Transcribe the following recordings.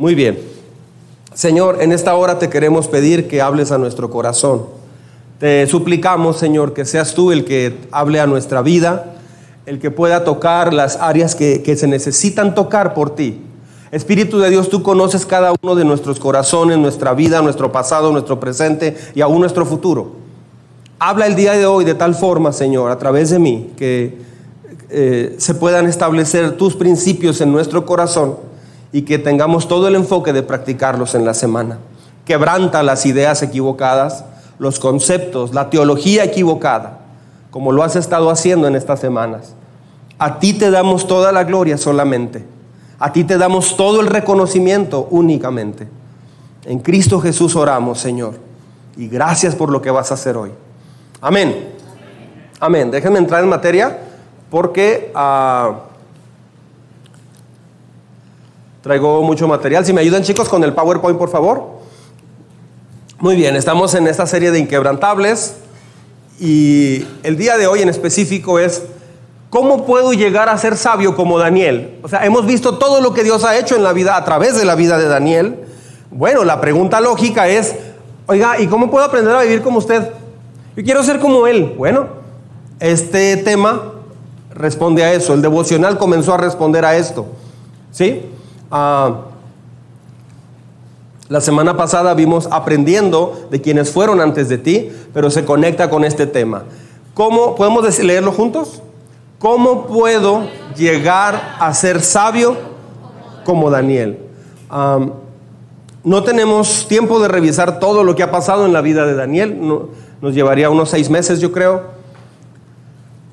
Muy bien. Señor, en esta hora te queremos pedir que hables a nuestro corazón. Te suplicamos, Señor, que seas tú el que hable a nuestra vida, el que pueda tocar las áreas que, que se necesitan tocar por ti. Espíritu de Dios, tú conoces cada uno de nuestros corazones, nuestra vida, nuestro pasado, nuestro presente y aún nuestro futuro. Habla el día de hoy de tal forma, Señor, a través de mí, que eh, se puedan establecer tus principios en nuestro corazón y que tengamos todo el enfoque de practicarlos en la semana. Quebranta las ideas equivocadas, los conceptos, la teología equivocada, como lo has estado haciendo en estas semanas. A ti te damos toda la gloria solamente. A ti te damos todo el reconocimiento únicamente. En Cristo Jesús oramos, Señor. Y gracias por lo que vas a hacer hoy. Amén. Amén. Déjenme entrar en materia porque ah, traigo mucho material. Si me ayudan chicos con el PowerPoint, por favor. Muy bien, estamos en esta serie de inquebrantables y el día de hoy en específico es ¿cómo puedo llegar a ser sabio como Daniel? O sea, hemos visto todo lo que Dios ha hecho en la vida a través de la vida de Daniel. Bueno, la pregunta lógica es, oiga, ¿y cómo puedo aprender a vivir como usted? Yo quiero ser como él. Bueno, este tema responde a eso. El devocional comenzó a responder a esto. ¿Sí? Ah, la semana pasada vimos aprendiendo de quienes fueron antes de ti, pero se conecta con este tema. ¿Cómo podemos leerlo juntos? ¿Cómo puedo llegar a ser sabio como Daniel? no tenemos tiempo de revisar todo lo que ha pasado en la vida de Daniel. nos llevaría unos seis meses, yo creo,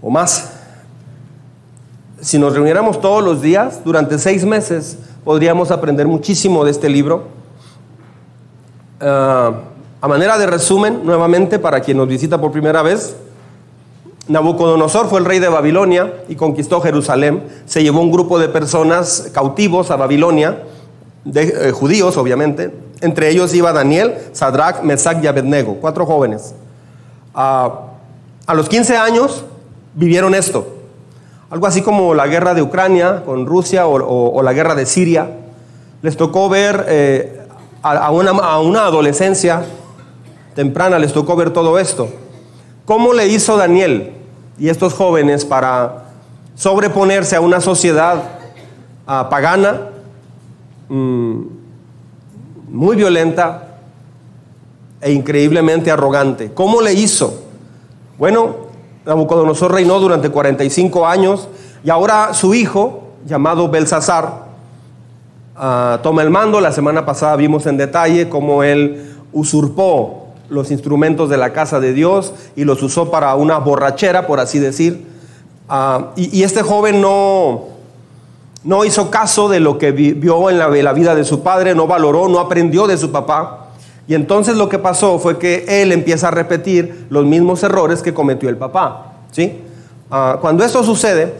o más. Si nos reuniéramos todos los días durante seis meses, podríamos aprender muchísimo de este libro. Ah, a manera de resumen, nuevamente, para quien nos visita por primera vez, Nabucodonosor fue el rey de Babilonia y conquistó Jerusalén. Se llevó un grupo de personas cautivos a Babilonia, de eh, judíos obviamente. Entre ellos iba Daniel, Sadrach, Mesach y Abednego, cuatro jóvenes. Ah, a los 15 años vivieron esto. Algo así como la guerra de Ucrania con Rusia o, la guerra de Siria. Les tocó ver eh, a, una, adolescencia temprana, les tocó ver todo esto. ¿Cómo le hizo Daniel y estos jóvenes para sobreponerse a una sociedad ah, pagana, mm, muy violenta e increíblemente arrogante? ¿Cómo le hizo? Bueno, Nabucodonosor reinó durante 45 años y ahora su hijo, llamado Belsasar, ah, toma el mando. La semana pasada vimos en detalle cómo él usurpó los instrumentos de la casa de Dios y los usó para una borrachera, por así decir. Ah, y, este joven no, no hizo caso de lo que vio en la, la vida de su padre, no valoró, no aprendió de su papá. Y entonces lo que pasó fue que él empieza a repetir los mismos errores que cometió el papá. ¿sí? Ah, cuando esto sucede,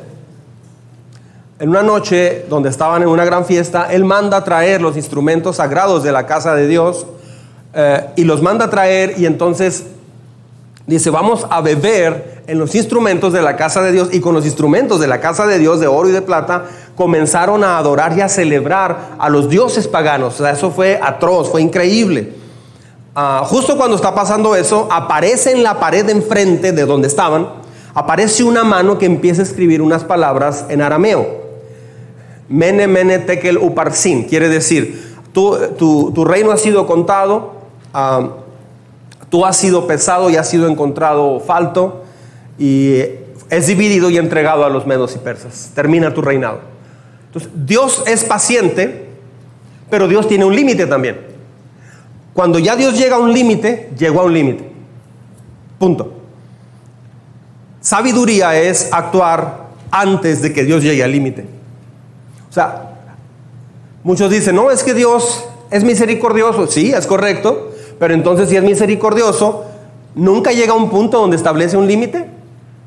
en una noche donde estaban en una gran fiesta, él manda a traer los instrumentos sagrados de la casa de Dios eh, y los manda a traer y entonces dice, vamos a beber en los instrumentos de la casa de Dios y con los instrumentos de la casa de Dios de oro y de plata comenzaron a adorar y a celebrar a los dioses paganos. Eso fue atroz, fue increíble. Ah, justo cuando está pasando eso, aparece en la pared enfrente de donde estaban, aparece una mano que empieza a escribir unas palabras en arameo. Mene, mene, tekel, uparsin. Quiere decir, tu, tu, reino ha sido contado, ah, tú has sido pesado y has sido encontrado falto, y es dividido y entregado a los medos y persas. Termina tu reinado. Entonces, Dios es paciente, pero Dios tiene un límite también. Cuando ya Dios llega a un límite, llegó a un límite. Punto. Sabiduría es actuar antes de que Dios llegue al límite. O sea, muchos dicen, no, es que Dios es misericordioso. Sí, es correcto, pero entonces si es misericordioso, ¿nunca llega a un punto donde establece un límite?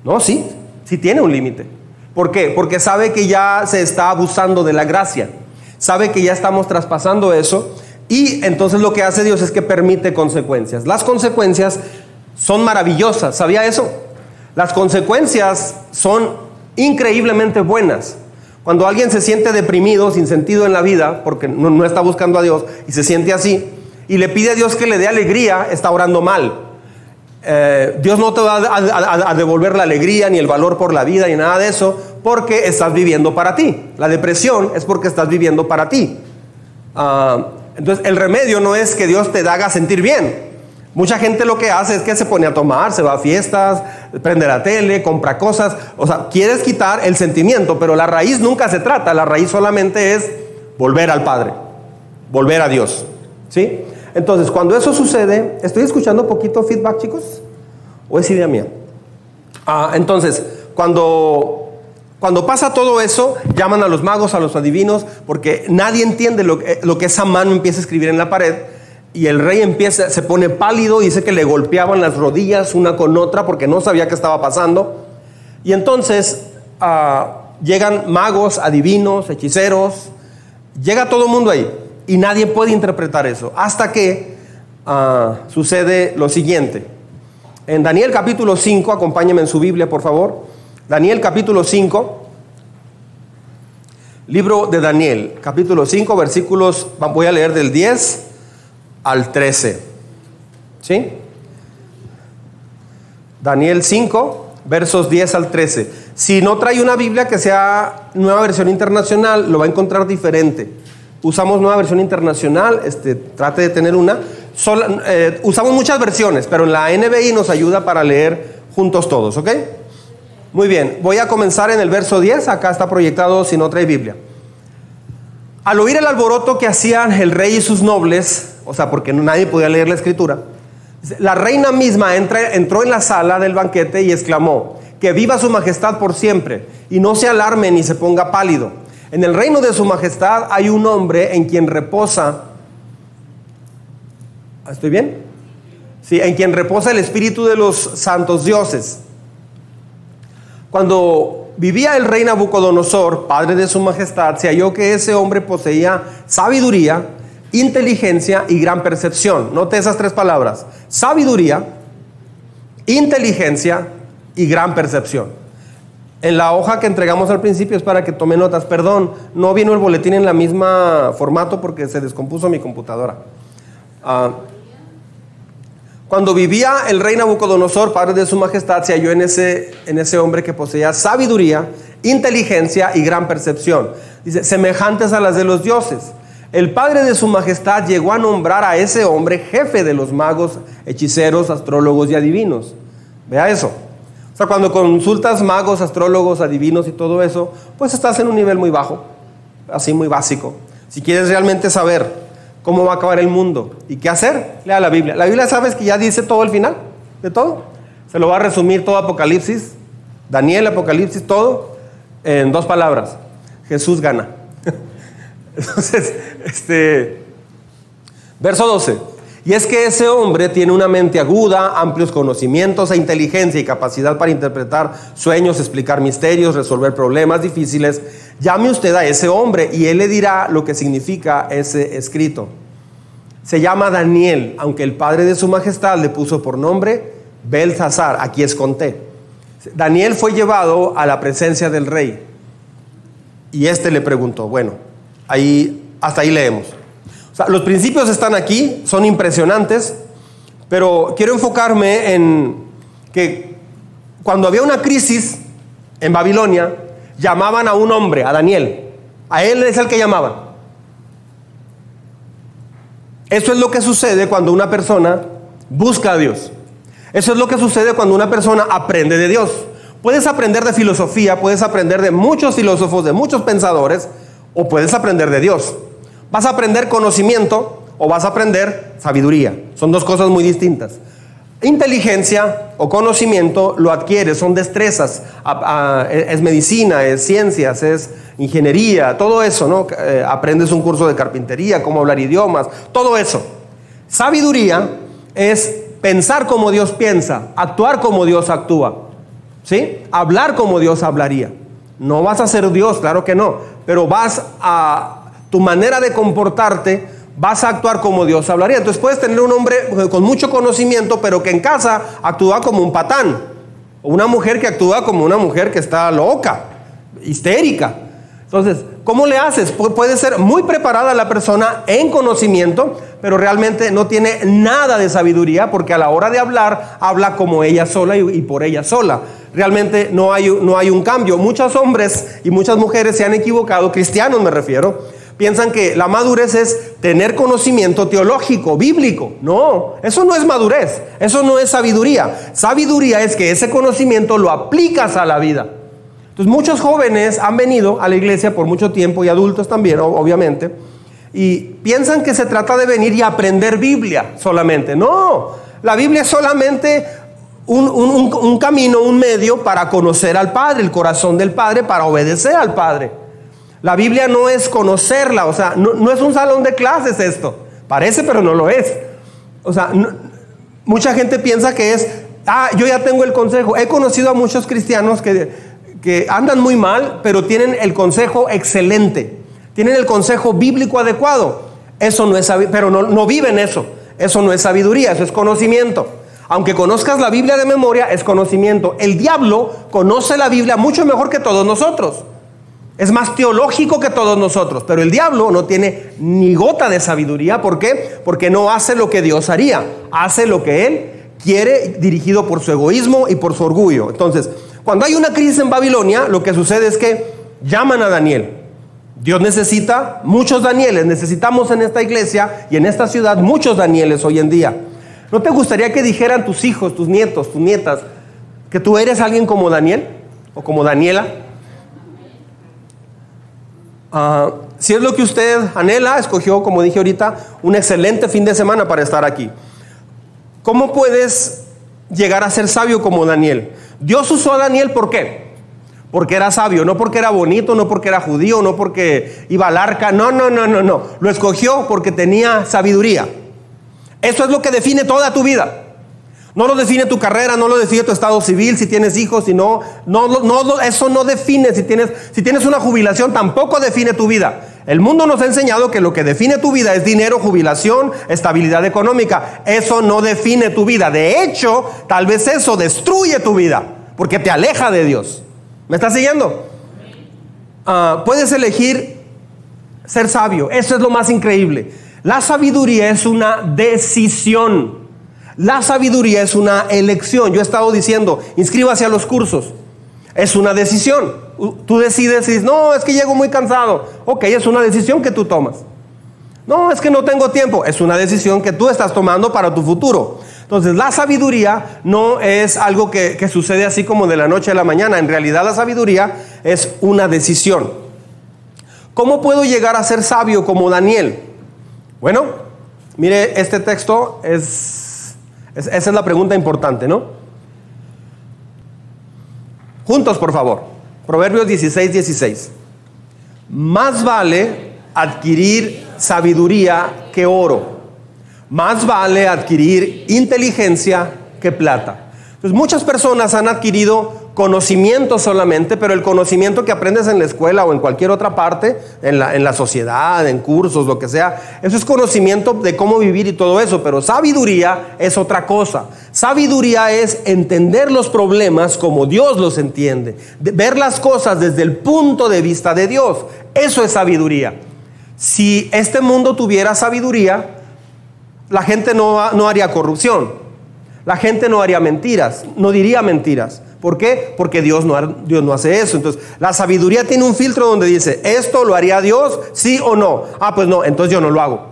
No, sí, sí tiene un límite. ¿Por qué? Porque sabe que ya se está abusando de la gracia. Sabe que ya estamos traspasando eso y entonces lo que hace Dios es que permite consecuencias. Las consecuencias son maravillosas, ¿sabía eso? Las consecuencias son increíblemente buenas, Cuando alguien se siente deprimido, sin sentido en la vida, porque no, está buscando a Dios y se siente así, y le pide a Dios que le dé alegría, está orando mal. Eh, Dios no te va a, devolver la alegría ni el valor por la vida ni nada de eso, porque estás viviendo para ti. La depresión es porque estás viviendo para ti. Ah, entonces, el remedio no es que Dios te haga sentir bien. Mucha gente lo que hace es que se pone a tomar, se va a fiestas, prende la tele, compra cosas. O sea, quieres quitar el sentimiento, pero la raíz nunca se trata. La raíz solamente es volver al Padre, volver a Dios. ¿Sí? Entonces, cuando eso sucede, ¿estoy escuchando poquito feedback, chicos? ¿O es idea mía? Ah, entonces, cuando, cuando pasa todo eso, llaman a los magos, a los adivinos, porque nadie entiende lo, lo que esa mano empieza a escribir en la pared y el rey empieza, se pone pálido, dice que le golpeaban las rodillas una con otra porque no sabía qué estaba pasando. Y entonces ah, llegan magos, adivinos, hechiceros, llega todo el mundo ahí y nadie puede interpretar eso hasta que ah, sucede lo siguiente. En Daniel capítulo 5, acompáñenme en su Biblia por favor. Daniel capítulo 5, libro de Daniel, capítulo 5, versículos, voy a leer del 10 al 13. ¿Sí? Daniel 5, versos 10 al 13. Si no trae una Biblia que sea nueva versión internacional, lo va a encontrar diferente. Usamos nueva versión internacional, este, trate de tener una. Eh, usamos muchas versiones, pero en la NBI nos ayuda para leer juntos todos, ¿ok? Muy bien, voy a comenzar en el verso 10, acá está proyectado si no trae Biblia. Al oír el alboroto que hacían el rey y sus nobles, o sea, porque nadie podía leer la escritura, la reina misma entró en la sala del banquete y exclamó, que viva su majestad por siempre, y no se alarme ni se ponga pálido. En el reino de su majestad hay un hombre en quien reposa, ¿estoy bien? Sí, en quien reposa el espíritu de los santos dioses. Cuando vivía el rey Nabucodonosor, padre de su majestad, se halló que ese hombre poseía sabiduría, inteligencia y gran percepción. Note esas tres palabras. Sabiduría, inteligencia y gran percepción. En la hoja que entregamos al principio es para que tome notas. Perdón, no vino el boletín en la misma formato porque se descompuso mi computadora. Ah, cuando vivía el rey Nabucodonosor, padre de su majestad, se halló en ese, en ese hombre que poseía sabiduría, inteligencia y gran percepción. Dice, semejantes a las de los dioses el padre de su majestad llegó a nombrar a ese hombre jefe de los magos, hechiceros, astrólogos y adivinos. Vea eso. O sea, cuando consultas magos, astrólogos, adivinos y todo eso, pues estás en un nivel muy bajo, así muy básico. Si quieres realmente saber cómo va a acabar el mundo y qué hacer, lea la Biblia. La Biblia sabes que ya dice todo el final de todo. Se lo va a resumir todo Apocalipsis, Daniel, Apocalipsis, todo en dos palabras. Jesús gana. Entonces, este, verso 12. Y es que ese hombre tiene una mente aguda, amplios conocimientos e inteligencia y capacidad para interpretar sueños, explicar misterios, resolver problemas difíciles. Llame usted a ese hombre y él le dirá lo que significa ese escrito. Se llama Daniel, aunque el padre de su majestad le puso por nombre Belzazar, aquí es conté. Daniel fue llevado a la presencia del rey y éste le preguntó, bueno, Ahí, hasta ahí leemos. Los principios están aquí, son impresionantes, pero quiero enfocarme en que cuando había una crisis en Babilonia, llamaban a un hombre, a Daniel. A él es el que llamaban. Eso es lo que sucede cuando una persona busca a Dios. Eso es lo que sucede cuando una persona aprende de Dios. Puedes aprender de filosofía, puedes aprender de muchos filósofos, de muchos pensadores, o puedes aprender de Dios. Vas a aprender conocimiento o vas a aprender sabiduría. Son dos cosas muy distintas. Inteligencia o conocimiento lo adquieres, son destrezas, es medicina, es ciencias, es ingeniería, todo eso, ¿no? Eh, aprendes un curso de carpintería, cómo hablar idiomas, todo eso. Sabiduría es pensar como Dios piensa, actuar como Dios actúa, ¿sí? Hablar como Dios hablaría. No vas a ser Dios, claro que no, pero vas a, tu manera de comportarte, vas a actuar como Dios hablaría. Entonces puedes tener un hombre con mucho conocimiento, pero que en casa actúa como un patán, o una mujer que actúa como una mujer que está loca, histérica. Entonces, ¿cómo le haces? puede ser muy preparada la persona en conocimiento, pero realmente no tiene nada de sabiduría porque a la hora de hablar habla como ella sola y, por ella sola. Realmente no hay, no hay un cambio. Muchos hombres y muchas mujeres se han equivocado, cristianos me refiero, piensan que la madurez es tener conocimiento teológico, bíblico. No, eso no es madurez, eso no es sabiduría. Sabiduría es que ese conocimiento lo aplicas a la vida. Entonces muchos jóvenes han venido a la iglesia por mucho tiempo y adultos también, obviamente, y piensan que se trata de venir y aprender Biblia solamente. No, la Biblia es solamente un, camino, un medio para conocer al Padre, el corazón del Padre, para obedecer al Padre. La Biblia no es conocerla, o sea, no, es un salón de clases esto. Parece, pero no lo es. O sea, mucha gente piensa que es, ah, yo ya tengo el consejo. He conocido a muchos cristianos que, que andan muy mal, pero tienen el consejo excelente. Tienen el consejo bíblico adecuado. Eso no es pero no, no viven eso. Eso no es sabiduría, eso es conocimiento. Aunque conozcas la Biblia de memoria, es conocimiento. El diablo conoce la Biblia mucho mejor que todos nosotros. Es más teológico que todos nosotros, pero el diablo no tiene ni gota de sabiduría. ¿Por qué? Porque no hace lo que Dios haría, hace lo que él quiere dirigido por su egoísmo y por su orgullo. Entonces, cuando hay una crisis en Babilonia, lo que sucede es que llaman a Daniel. Dios necesita muchos Danieles, necesitamos en esta iglesia y en esta ciudad muchos Danieles hoy en día. ¿No te gustaría que dijeran tus hijos, tus nietos, tus nietas, que tú eres alguien como Daniel o como Daniela? Ah, si es lo que usted anhela, escogió, como dije ahorita, un excelente fin de semana para estar aquí. ¿Cómo puedes llegar a ser sabio como Daniel? Dios usó a Daniel, ¿por qué? Porque era sabio, no porque era bonito, no porque era judío, no porque iba al arca, no, no, no, no, no. Lo escogió porque tenía sabiduría. Eso es lo que define toda tu vida. No lo define tu carrera, no lo define tu estado civil, si tienes hijos, si no, no, eso no define si tienes, si tienes una jubilación, tampoco define tu vida. El mundo nos ha enseñado que lo que define tu vida es dinero, jubilación, estabilidad económica. Eso no define tu vida. De hecho, tal vez eso destruye tu vida, porque te aleja de Dios. ¿Me estás siguiendo? Ah, puedes elegir ser sabio. Eso es lo más increíble. La sabiduría es una decisión. La sabiduría es una elección. Yo he estado diciendo, inscríbase a los cursos. Es una decisión. Tú decides y dices, no, es que llego muy cansado. Ok, es una decisión que tú tomas. No, es que no tengo tiempo. Es una decisión que tú estás tomando para tu futuro. Entonces, la sabiduría no es algo que, que sucede así como de la noche a la mañana. En realidad, la sabiduría es una decisión. ¿Cómo puedo llegar a ser sabio como Daniel? Bueno, mire, este texto es esa es la pregunta importante, ¿no? Juntos, por favor. Proverbios 16, 16. Más vale adquirir sabiduría que oro. Más vale adquirir inteligencia que plata. Entonces, muchas personas han adquirido conocimiento solamente, pero el conocimiento que aprendes en la escuela o en cualquier otra parte, en la, sociedad, en cursos, lo que sea, eso es conocimiento de cómo vivir y todo eso, pero sabiduría es otra cosa. Sabiduría es entender los problemas como Dios los entiende, ver las cosas desde el punto de vista de Dios. Eso es sabiduría. Si este mundo tuviera sabiduría, la gente no, no haría corrupción, la gente no haría mentiras, no diría mentiras. ¿Por qué? Porque Dios no, Dios no hace eso. Entonces, la sabiduría tiene un filtro donde dice, ¿esto lo haría Dios? ¿Sí o no? Ah, pues no, entonces yo no lo hago.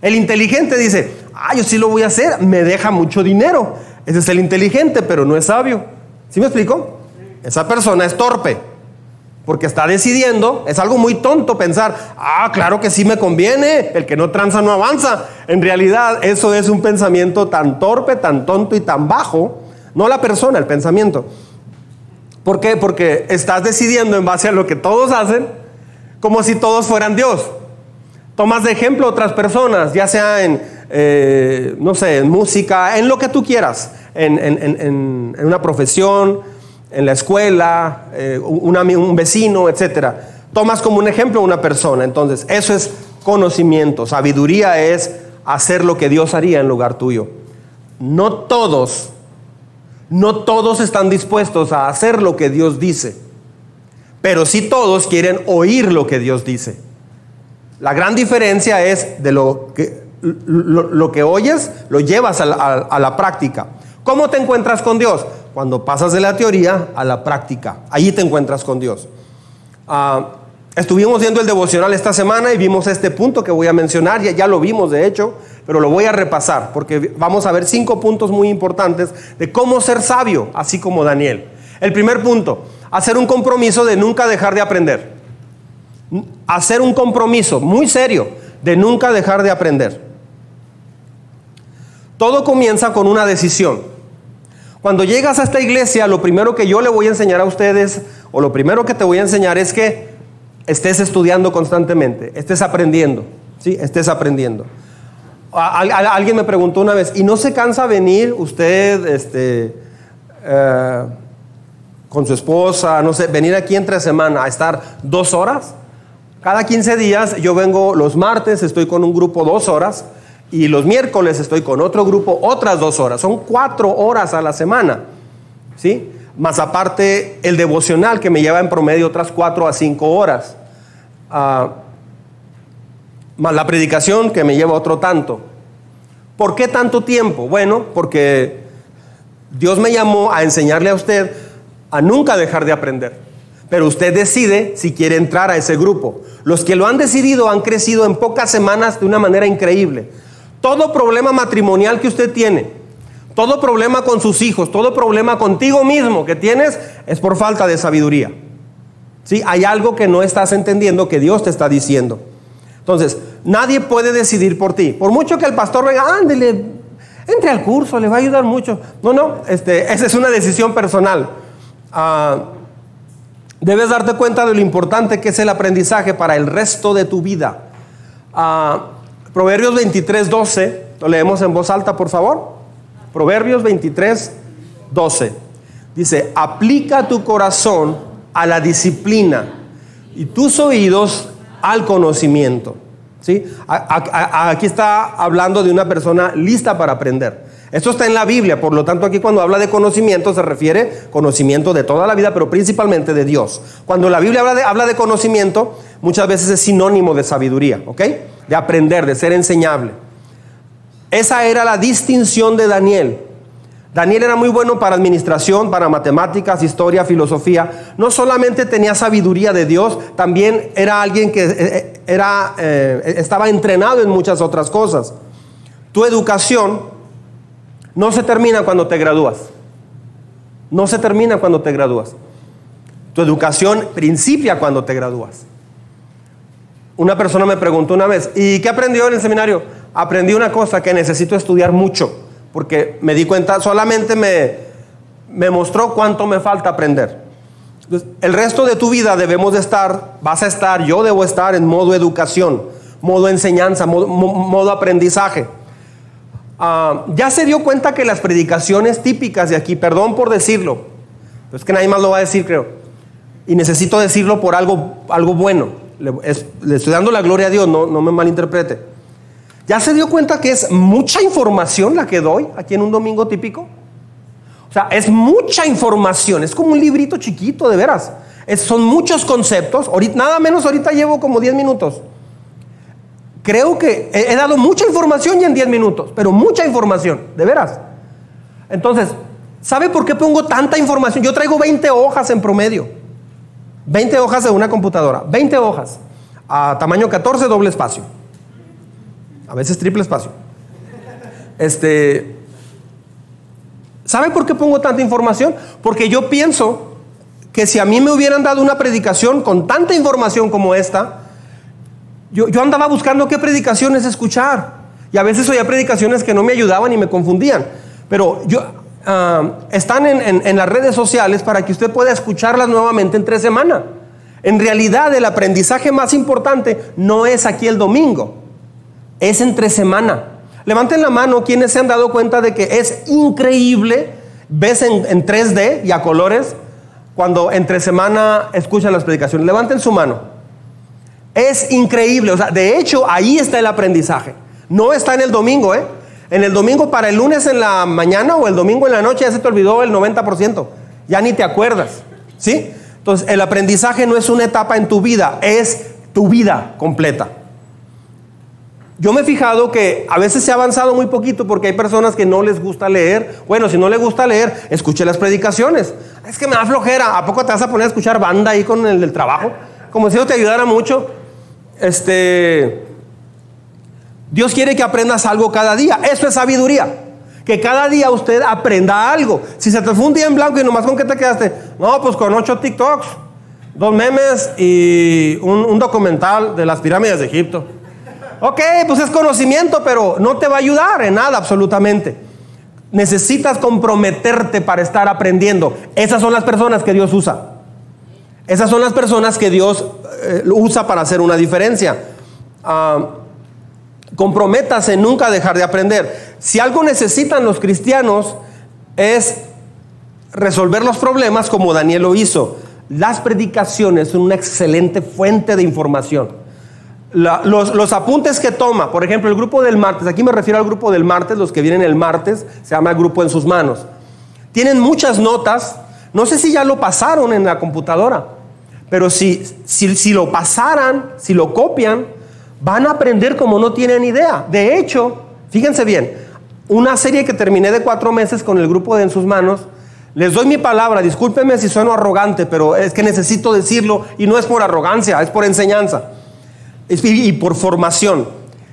El inteligente dice, ah, yo sí lo voy a hacer, me deja mucho dinero. Ese es el inteligente, pero no es sabio. ¿Sí me explico? Esa persona es torpe, porque está decidiendo, es algo muy tonto pensar, ah, claro que sí me conviene, el que no tranza no avanza. En realidad, eso es un pensamiento tan torpe, tan tonto y tan bajo no la persona, el pensamiento. ¿Por qué? Porque estás decidiendo en base a lo que todos hacen, como si todos fueran Dios. Tomas de ejemplo otras personas, ya sea en, eh, no sé, en música, en lo que tú quieras, en, una profesión, en la escuela, eh, un vecino, etc. Tomas como un ejemplo una persona. Entonces, eso es conocimiento. Sabiduría es hacer lo que Dios haría en lugar tuyo. No todos no todos están dispuestos a hacer lo que Dios dice, pero sí todos quieren oír lo que Dios dice. La gran diferencia es de lo que, lo, que oyes, lo llevas a la, práctica. ¿Cómo te encuentras con Dios? Cuando pasas de la teoría a la práctica. Allí te encuentras con Dios. Ah, estuvimos viendo el devocional esta semana y vimos este punto que voy a mencionar. Ya, lo vimos, de hecho, pero lo voy a repasar porque vamos a ver cinco puntos muy importantes de cómo ser sabio, así como Daniel. El primer punto, hacer un compromiso de nunca dejar de aprender. Hacer un compromiso muy serio de nunca dejar de aprender. Todo comienza con una decisión. Cuando llegas a esta iglesia, lo primero que yo le voy a enseñar a ustedes, o lo primero que te voy a enseñar es que estés estudiando constantemente, estés aprendiendo, ¿sí? Estés aprendiendo. alguien me preguntó una vez, ¿y no se cansa venir usted, este, eh, con su esposa, no sé, venir aquí entre semana a estar dos horas? Cada 15 días yo vengo los martes, estoy con un grupo dos horas, y los miércoles estoy con otro grupo otras dos horas. Son cuatro horas a la semana. ¿Sí? Más aparte el devocional que me lleva en promedio otras cuatro a cinco horas. Más la predicación que me lleva otro tanto. ¿Por qué tanto tiempo? Bueno, porque Dios me llamó a enseñarle a usted a nunca dejar de aprender. Pero usted decide si quiere entrar a ese grupo. Los que lo han decidido han crecido en pocas semanas de una manera increíble. Todo problema matrimonial que usted tiene, todo problema con sus hijos, todo problema contigo mismo que tienes es por falta de sabiduría. ¿Sí? Hay algo que no estás entendiendo que Dios te está diciendo. Entonces, nadie puede decidir por ti. Por mucho que el pastor venga, ándele, entre al curso, le va a ayudar mucho. No, no, este, esa es una decisión personal. Ah, debes darte cuenta de lo importante que es el aprendizaje para el resto de tu vida. Ah, Proverbios 23, 12, lo leemos en voz alta, por favor. Proverbios 23, 12. Dice, aplica tu corazón a la disciplina y tus oídos al conocimiento. ¿Sí? Aquí está hablando de una persona lista para aprender. Esto está en la Biblia, por lo tanto aquí cuando habla de conocimiento se refiere conocimiento de toda la vida, pero principalmente de Dios. Cuando la Biblia habla de, habla de conocimiento, muchas veces es sinónimo de sabiduría, ¿ok? De aprender, de ser enseñable. Esa era la distinción de Daniel. Daniel era muy bueno para administración, para matemáticas, historia, filosofía. No solamente tenía sabiduría de Dios, también era alguien que eh, eh, era, eh, estaba entrenado en muchas otras cosas. Tu educación no se termina cuando te gradúas. No se termina cuando te gradúas. Tu educación principia cuando te gradúas. Una persona me preguntó una vez, ¿y qué aprendió en el seminario? Aprendí una cosa que necesito estudiar mucho, porque me di cuenta, solamente me, me mostró cuánto me falta aprender. el resto de tu vida debemos de estar, vas a estar, yo debo estar en modo educación, modo enseñanza, modo aprendizaje. Ah, ya se dio cuenta que las predicaciones típicas de aquí, perdón por decirlo, es que nadie más lo va a decir, creo, y necesito decirlo por algo, algo bueno, le, estoy dando la gloria a Dios, no, no me malinterprete. ¿Ya se dio cuenta que es mucha información la que doy aquí en un domingo típico? O sea, es mucha información, es como un librito chiquito, de veras. son muchos conceptos, nada menos ahorita llevo como 10 minutos creo que he, dado mucha información ya en 10 minutos, pero mucha información, de veras. Entonces, ¿sabe por qué pongo tanta información? Yo traigo 20 hojas en promedio. 20 hojas de una computadora, 20 hojas, a tamaño 14, doble espacio. A veces triple espacio. Este, ¿Sabe por qué pongo tanta información? Porque yo pienso que si a mí me hubieran dado una predicación con tanta información como esta, yo, andaba buscando qué predicaciones escuchar. Y a veces oía predicaciones que no me ayudaban y me confundían. Pero yo, ah, están en, las redes sociales para que usted pueda escucharlas nuevamente en tres semanas. En realidad el aprendizaje más importante no es aquí el domingo, es entre semana. Levanten la mano quienes se han dado cuenta de que es increíble, ves en, en 3D y a colores, cuando entre semana escuchan las predicaciones. Levanten su mano. Es increíble. O sea, de hecho, ahí está el aprendizaje. No está en el domingo, ¿eh? En el domingo para el lunes en la mañana o el domingo en la noche ya se te olvidó el 90%. Ya ni te acuerdas. ¿Sí? Entonces, el aprendizaje no es una etapa en tu vida, es tu vida completa. Yo me he fijado que a veces se ha avanzado muy poquito porque hay personas que no les gusta leer. Bueno, si no les gusta leer, escuche las predicaciones. Es que me da flojera. ¿A poco te vas a poner a escuchar banda ahí con el del trabajo? Como si eso te ayudara mucho. Este. Dios quiere que aprendas algo cada día. Eso es sabiduría. Que cada día usted aprenda algo. Si se te fue un día en blanco y nomás con qué te quedaste. No, pues con ocho TikToks, dos memes y un documental de las pirámides de Egipto. Ok, pues es conocimiento, pero no te va a ayudar en nada absolutamente. Necesitas comprometerte para estar aprendiendo. Esas son las personas que Dios usa. Esas son las personas que Dios eh, usa para hacer una diferencia. Ah, comprométase nunca dejar de aprender. Si algo necesitan los cristianos es resolver los problemas como Daniel lo hizo. Las predicaciones son una excelente fuente de información los, apuntes que toma, por ejemplo, el grupo del martes, aquí me refiero al grupo del martes, los que vienen el martes, se llama el grupo en sus manos. Tienen muchas notas, no sé si ya lo pasaron en la computadora, pero si, si, lo pasaran, si lo copian, van a aprender como no tienen idea. De hecho, fíjense bien, una serie que terminé de cuatro meses con el grupo de en sus manos, les doy mi palabra, discúlpenme si sueno arrogante, pero es que necesito decirlo y no es por arrogancia, es por enseñanza y por formación.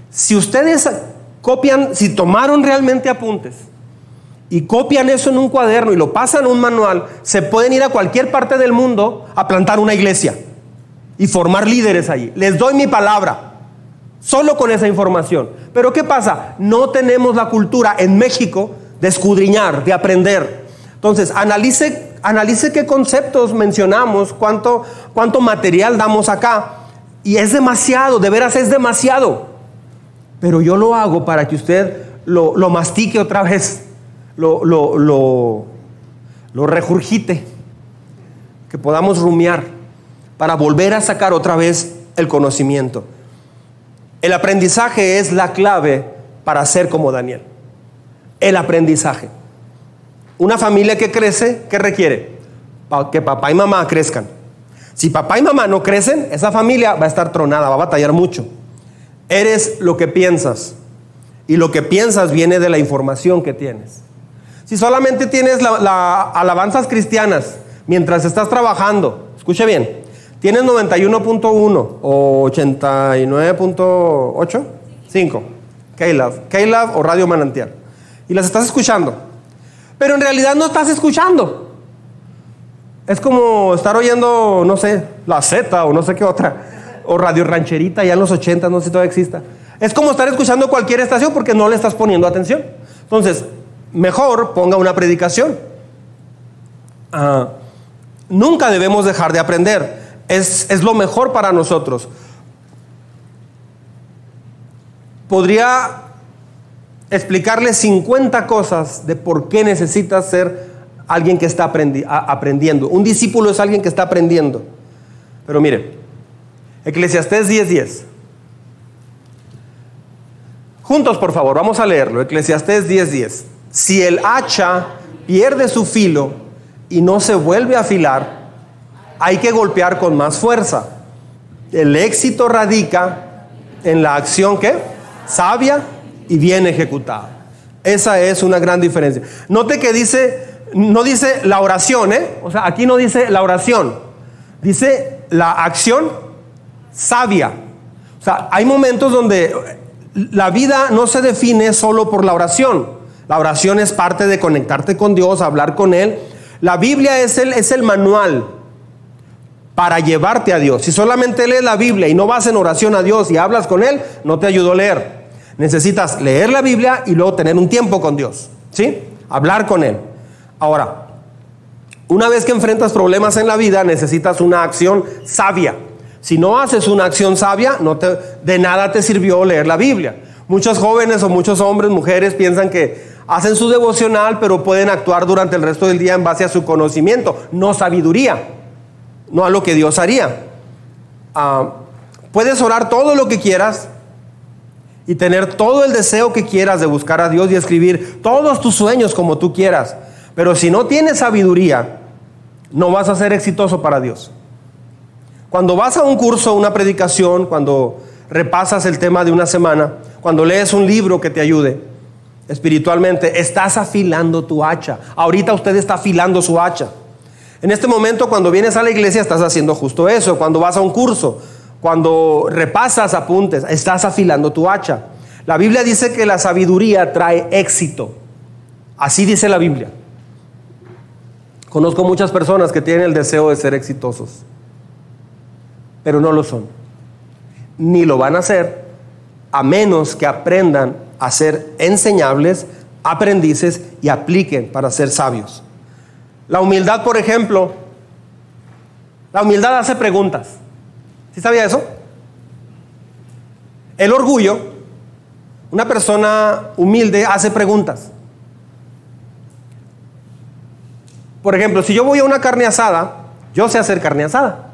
Si ustedes copian, si tomaron realmente apuntes y copian eso en un cuaderno y lo pasan a un manual, se pueden ir a cualquier parte del mundo a plantar una iglesia y formar líderes allí. Les doy mi palabra, solo con esa información. Pero ¿qué pasa? No tenemos la cultura en México de escudriñar, de aprender. Entonces, analice, analice qué conceptos mencionamos, cuánto, cuánto material damos acá y es demasiado, de veras es demasiado. Pero yo lo hago para que usted lo, mastique otra vez, lo, lo, lo, regurgite, que podamos rumiar para volver a sacar otra vez el conocimiento. El aprendizaje es la clave para ser como Daniel. El aprendizaje. Una familia que crece, ¿qué requiere? Que papá y mamá crezcan. Si papá y mamá no crecen, esa familia va a estar tronada, va a batallar mucho. Eres lo que piensas. Y lo que piensas viene de la información que tienes. Si solamente tienes la, alabanzas cristianas mientras estás trabajando, escuche bien, tienes 91.1 o 89.8, 5, K-Love, K-Love o Radio Manantial. Y las estás escuchando. Pero en realidad no estás escuchando. Es como estar oyendo, no sé, la Z o no sé qué otra, o Radio Rancherita ya en los 80, no sé si todavía exista. Es como estar escuchando cualquier estación porque no le estás poniendo atención. Entonces, mejor ponga una predicación. Ah, nunca debemos dejar de aprender. Es, es lo mejor para nosotros. Podría explicarle 50 cosas de por qué necesitas ser alguien que está aprendiendo. Un discípulo es alguien que está aprendiendo. Pero mire, Eclesiastés 10:10. Juntos, por favor, vamos a leerlo. Eclesiastés 10:10. Si el hacha pierde su filo y no se vuelve a afilar, hay que golpear con más fuerza. El éxito radica en la acción que sabia y bien ejecutada. Esa es una gran diferencia. Note que dice no dice la oración, ¿eh? O sea, aquí no dice la oración, dice la acción sabia. O sea, hay momentos donde la vida no se define solo por la oración. La oración es parte de conectarte con Dios, hablar con Él. La Biblia es el, es el manual para llevarte a Dios. Si solamente lees la Biblia y no vas en oración a Dios y hablas con Él, no te ayudó a leer. Necesitas leer la Biblia y luego tener un tiempo con Dios. ¿Sí? Hablar con Él. Ahora, una vez que enfrentas problemas en la vida, necesitas una acción sabia. Si no haces una acción sabia, no de nada te sirvió leer la Biblia. Muchos jóvenes o muchos hombres, mujeres piensan que hacen su devocional, pero pueden actuar durante el resto del día en base a su conocimiento, no sabiduría, no a lo que Dios haría. Ah, puedes orar todo lo que quieras y tener todo el deseo que quieras de buscar a Dios y escribir todos tus sueños como tú quieras. Pero si no tienes sabiduría, no vas a ser exitoso para Dios. Cuando vas a un curso, una predicación, cuando repasas el tema de una semana, cuando lees un libro que te ayude espiritualmente, estás afilando tu hacha. Ahorita usted está afilando su hacha. En este momento, cuando vienes a la iglesia, estás haciendo justo eso. Cuando vas a un curso, cuando repasas apuntes, estás afilando tu hacha. La Biblia dice que la sabiduría trae éxito. Así dice la Biblia. Conozco muchas personas que tienen el deseo de ser exitosos, pero no lo son. Ni lo van a hacer a menos que aprendan a ser enseñables, aprendices y apliquen para ser sabios. La humildad, por ejemplo, la humildad hace preguntas. ¿Sí sabía eso? El orgullo, una persona humilde hace preguntas. Por ejemplo, si yo voy a una carne asada, yo sé hacer carne asada.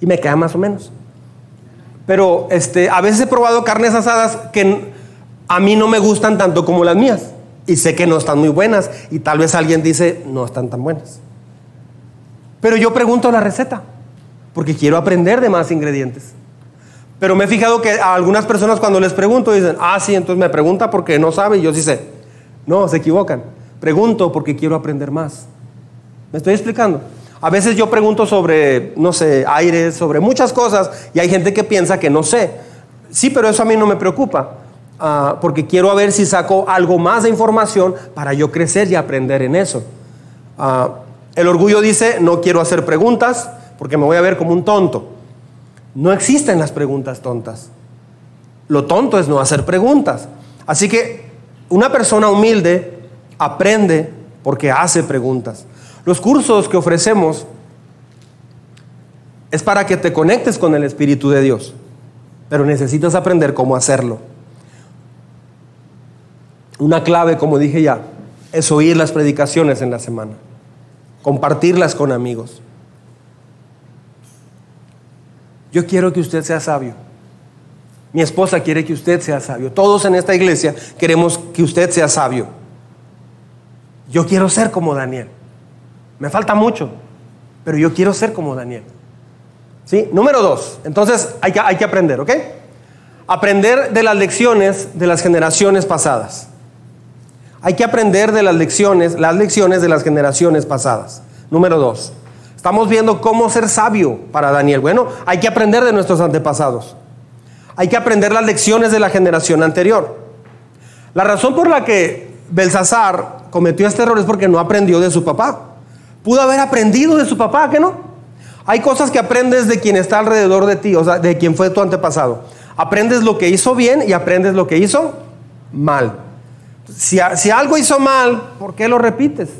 Y me queda más o menos. Pero este, a veces he probado carnes asadas que a mí no me gustan tanto como las mías. Y sé que no están muy buenas. Y tal vez alguien dice, no están tan buenas. Pero yo pregunto la receta. Porque quiero aprender de más ingredientes. Pero me he fijado que a algunas personas cuando les pregunto dicen, ah, sí, entonces me pregunta porque no sabe y yo sí sé. No, se equivocan. Pregunto porque quiero aprender más. ¿Me estoy explicando? A veces yo pregunto sobre, no sé, aires, sobre muchas cosas y hay gente que piensa que no sé. Sí, pero eso a mí no me preocupa, ah, porque quiero ver si saco algo más de información para yo crecer y aprender en eso. Ah, el orgullo dice, no quiero hacer preguntas porque me voy a ver como un tonto. No existen las preguntas tontas. Lo tonto es no hacer preguntas. Así que una persona humilde aprende porque hace preguntas. Los cursos que ofrecemos es para que te conectes con el Espíritu de Dios, pero necesitas aprender cómo hacerlo. Una clave, como dije ya, es oír las predicaciones en la semana, compartirlas con amigos. Yo quiero que usted sea sabio. Mi esposa quiere que usted sea sabio. Todos en esta iglesia queremos que usted sea sabio. Yo quiero ser como Daniel. Me falta mucho, pero yo quiero ser como Daniel. ¿Sí? Número dos, entonces hay que, hay que aprender, ¿ok? Aprender de las lecciones de las generaciones pasadas. Hay que aprender de las lecciones, las lecciones de las generaciones pasadas. Número dos, estamos viendo cómo ser sabio para Daniel. Bueno, hay que aprender de nuestros antepasados. Hay que aprender las lecciones de la generación anterior. La razón por la que Belsasar cometió este error es porque no aprendió de su papá. Pudo haber aprendido de su papá, ¿qué no? Hay cosas que aprendes de quien está alrededor de ti, o sea, de quien fue tu antepasado. Aprendes lo que hizo bien y aprendes lo que hizo mal. Si, algo hizo mal, ¿por qué lo repites?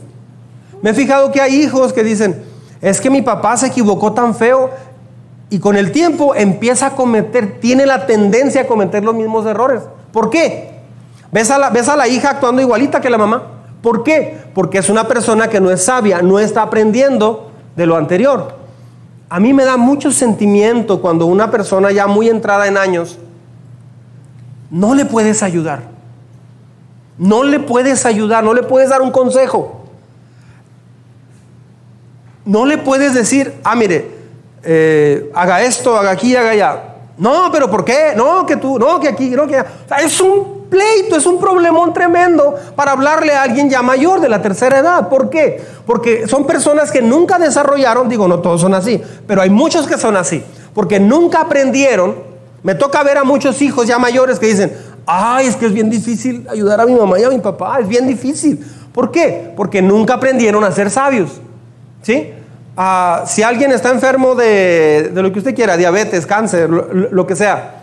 Me he fijado que hay hijos que dicen, es que mi papá se equivocó tan feo y con el tiempo empieza a cometer, tiene la tendencia a cometer los mismos errores. ¿Por qué? ¿Ves a la, ves a la hija actuando igualita que la mamá? ¿Por qué? Porque es una persona que no es sabia, no está aprendiendo de lo anterior. A mí me da mucho sentimiento cuando una persona ya muy entrada en años, no le puedes ayudar. No le puedes ayudar, no le puedes dar un consejo. No le puedes decir, ah, mire, eh, haga esto, haga aquí, haga allá. No, pero ¿por qué? No, que tú, no, que aquí, no, que allá. es un pleito, es un problemón tremendo para hablarle a alguien ya mayor de la tercera edad. ¿Por qué? Porque son personas que nunca desarrollaron, digo, no todos son así, pero hay muchos que son así, porque nunca aprendieron. Me toca ver a muchos hijos ya mayores que dicen, ay, es que es bien difícil ayudar a mi mamá y a mi papá, es bien difícil. ¿Por qué? Porque nunca aprendieron a ser sabios. ¿Sí? Ah, si alguien está enfermo de, lo que usted quiera, diabetes, cáncer, lo que sea,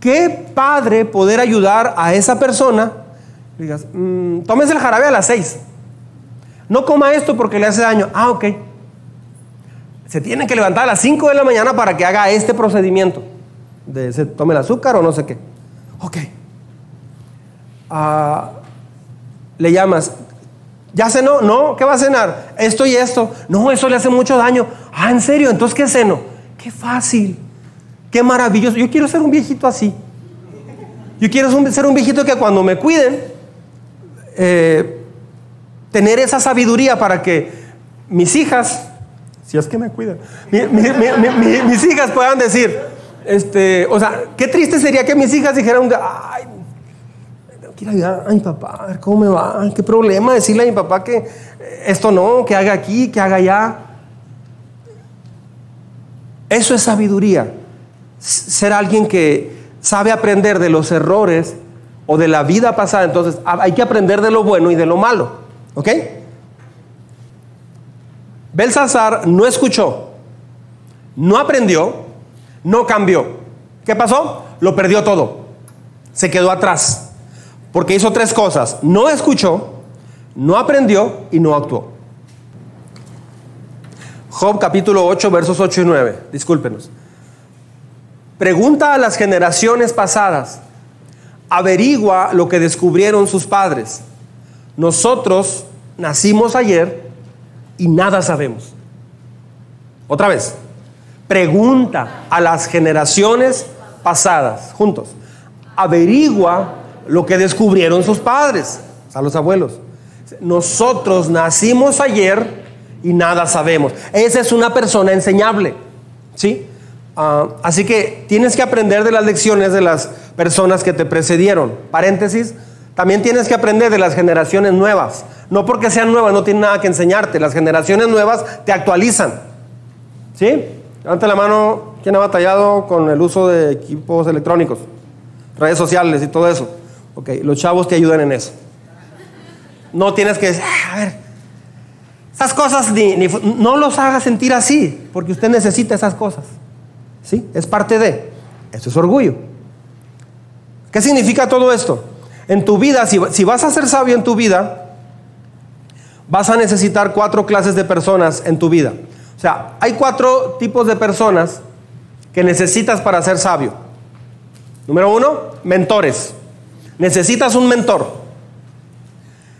Qué padre poder ayudar a esa persona. Digas, mm, tómese el jarabe a las seis. No coma esto porque le hace daño. Ah, ok. Se tiene que levantar a las 5 de la mañana para que haga este procedimiento. De se tome el azúcar o no sé qué. Ok. Ah, le llamas. ¿Ya cenó? No, ¿qué va a cenar? Esto y esto. No, eso le hace mucho daño. Ah, ¿en serio? Entonces, ¿qué ceno? Qué fácil. Qué maravilloso. Yo quiero ser un viejito así. Yo quiero ser un viejito que cuando me cuiden, eh, tener esa sabiduría para que mis hijas, si es que me cuidan, mis hijas puedan decir, este, o sea, qué triste sería que mis hijas dijeran, ay, quiero ayudar a mi papá, cómo me va, qué problema decirle a mi papá que esto no, que haga aquí, que haga allá. Eso es sabiduría. Ser alguien que sabe aprender de los errores o de la vida pasada. Entonces, hay que aprender de lo bueno y de lo malo. ¿Ok? Belsasar no escuchó, no aprendió, no cambió. ¿Qué pasó? Lo perdió todo. Se quedó atrás. Porque hizo tres cosas. No escuchó, no aprendió y no actuó. Job capítulo 8, versos 8 y 9. Discúlpenos. Pregunta a las generaciones pasadas. Averigua lo que descubrieron sus padres. Nosotros nacimos ayer y nada sabemos. Otra vez. Pregunta a las generaciones pasadas. Juntos. Averigua lo que descubrieron sus padres. A los abuelos. Nosotros nacimos ayer y nada sabemos. Esa es una persona enseñable. ¿Sí? Ah, así que tienes que aprender de las lecciones de las personas que te precedieron. Paréntesis, también tienes que aprender de las generaciones nuevas. No porque sean nuevas, no tienen nada que enseñarte. Las generaciones nuevas te actualizan. ¿Sí? Levante la mano, ¿quién ha batallado con el uso de equipos electrónicos? Redes sociales y todo eso. Ok, los chavos te ayudan en eso. No tienes que decir, ah, a ver, esas cosas no los haga sentir así, porque usted necesita esas cosas. ¿Sí? Es parte de. Eso es orgullo. ¿Qué significa todo esto? En tu vida, si, si vas a ser sabio en tu vida, vas a necesitar cuatro clases de personas en tu vida. O sea, hay cuatro tipos de personas que necesitas para ser sabio. Número uno, mentores. Necesitas un mentor.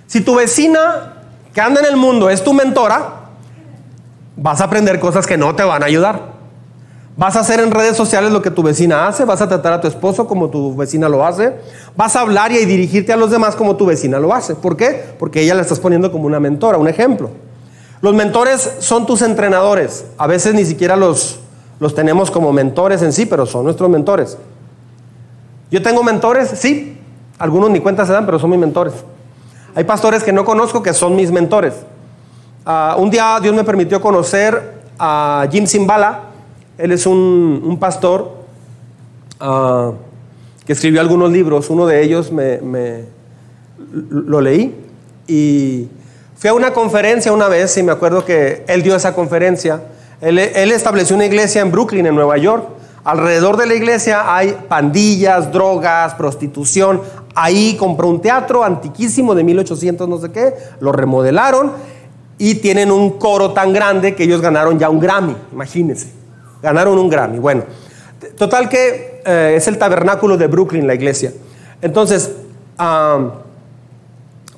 Si tu vecina que anda en el mundo es tu mentora, vas a aprender cosas que no te van a ayudar. Vas a hacer en redes sociales lo que tu vecina hace, vas a tratar a tu esposo como tu vecina lo hace, vas a hablar y dirigirte a los demás como tu vecina lo hace. ¿Por qué? Porque ella la estás poniendo como una mentora, un ejemplo. Los mentores son tus entrenadores. A veces ni siquiera los, los tenemos como mentores en sí, pero son nuestros mentores. Yo tengo mentores, sí. Algunos ni cuenta se dan, pero son mis mentores. Hay pastores que no conozco que son mis mentores. Ah, un día Dios me permitió conocer a Jim Simbala. Él es un, pastor ah, que escribió algunos libros. Uno de ellos me, lo leí y fui a una conferencia una vez y me acuerdo que él dio esa conferencia. Él, él estableció una iglesia en Brooklyn, en Nueva York. Alrededor de la iglesia hay pandillas, drogas, prostitución. Ahí compró un teatro antiquísimo de 1800 no sé qué, lo remodelaron y tienen un coro tan grande que ellos ganaron ya un Grammy, imagínense. Ganaron un Grammy. Bueno, total que eh, es el tabernáculo de Brooklyn, la iglesia. Entonces,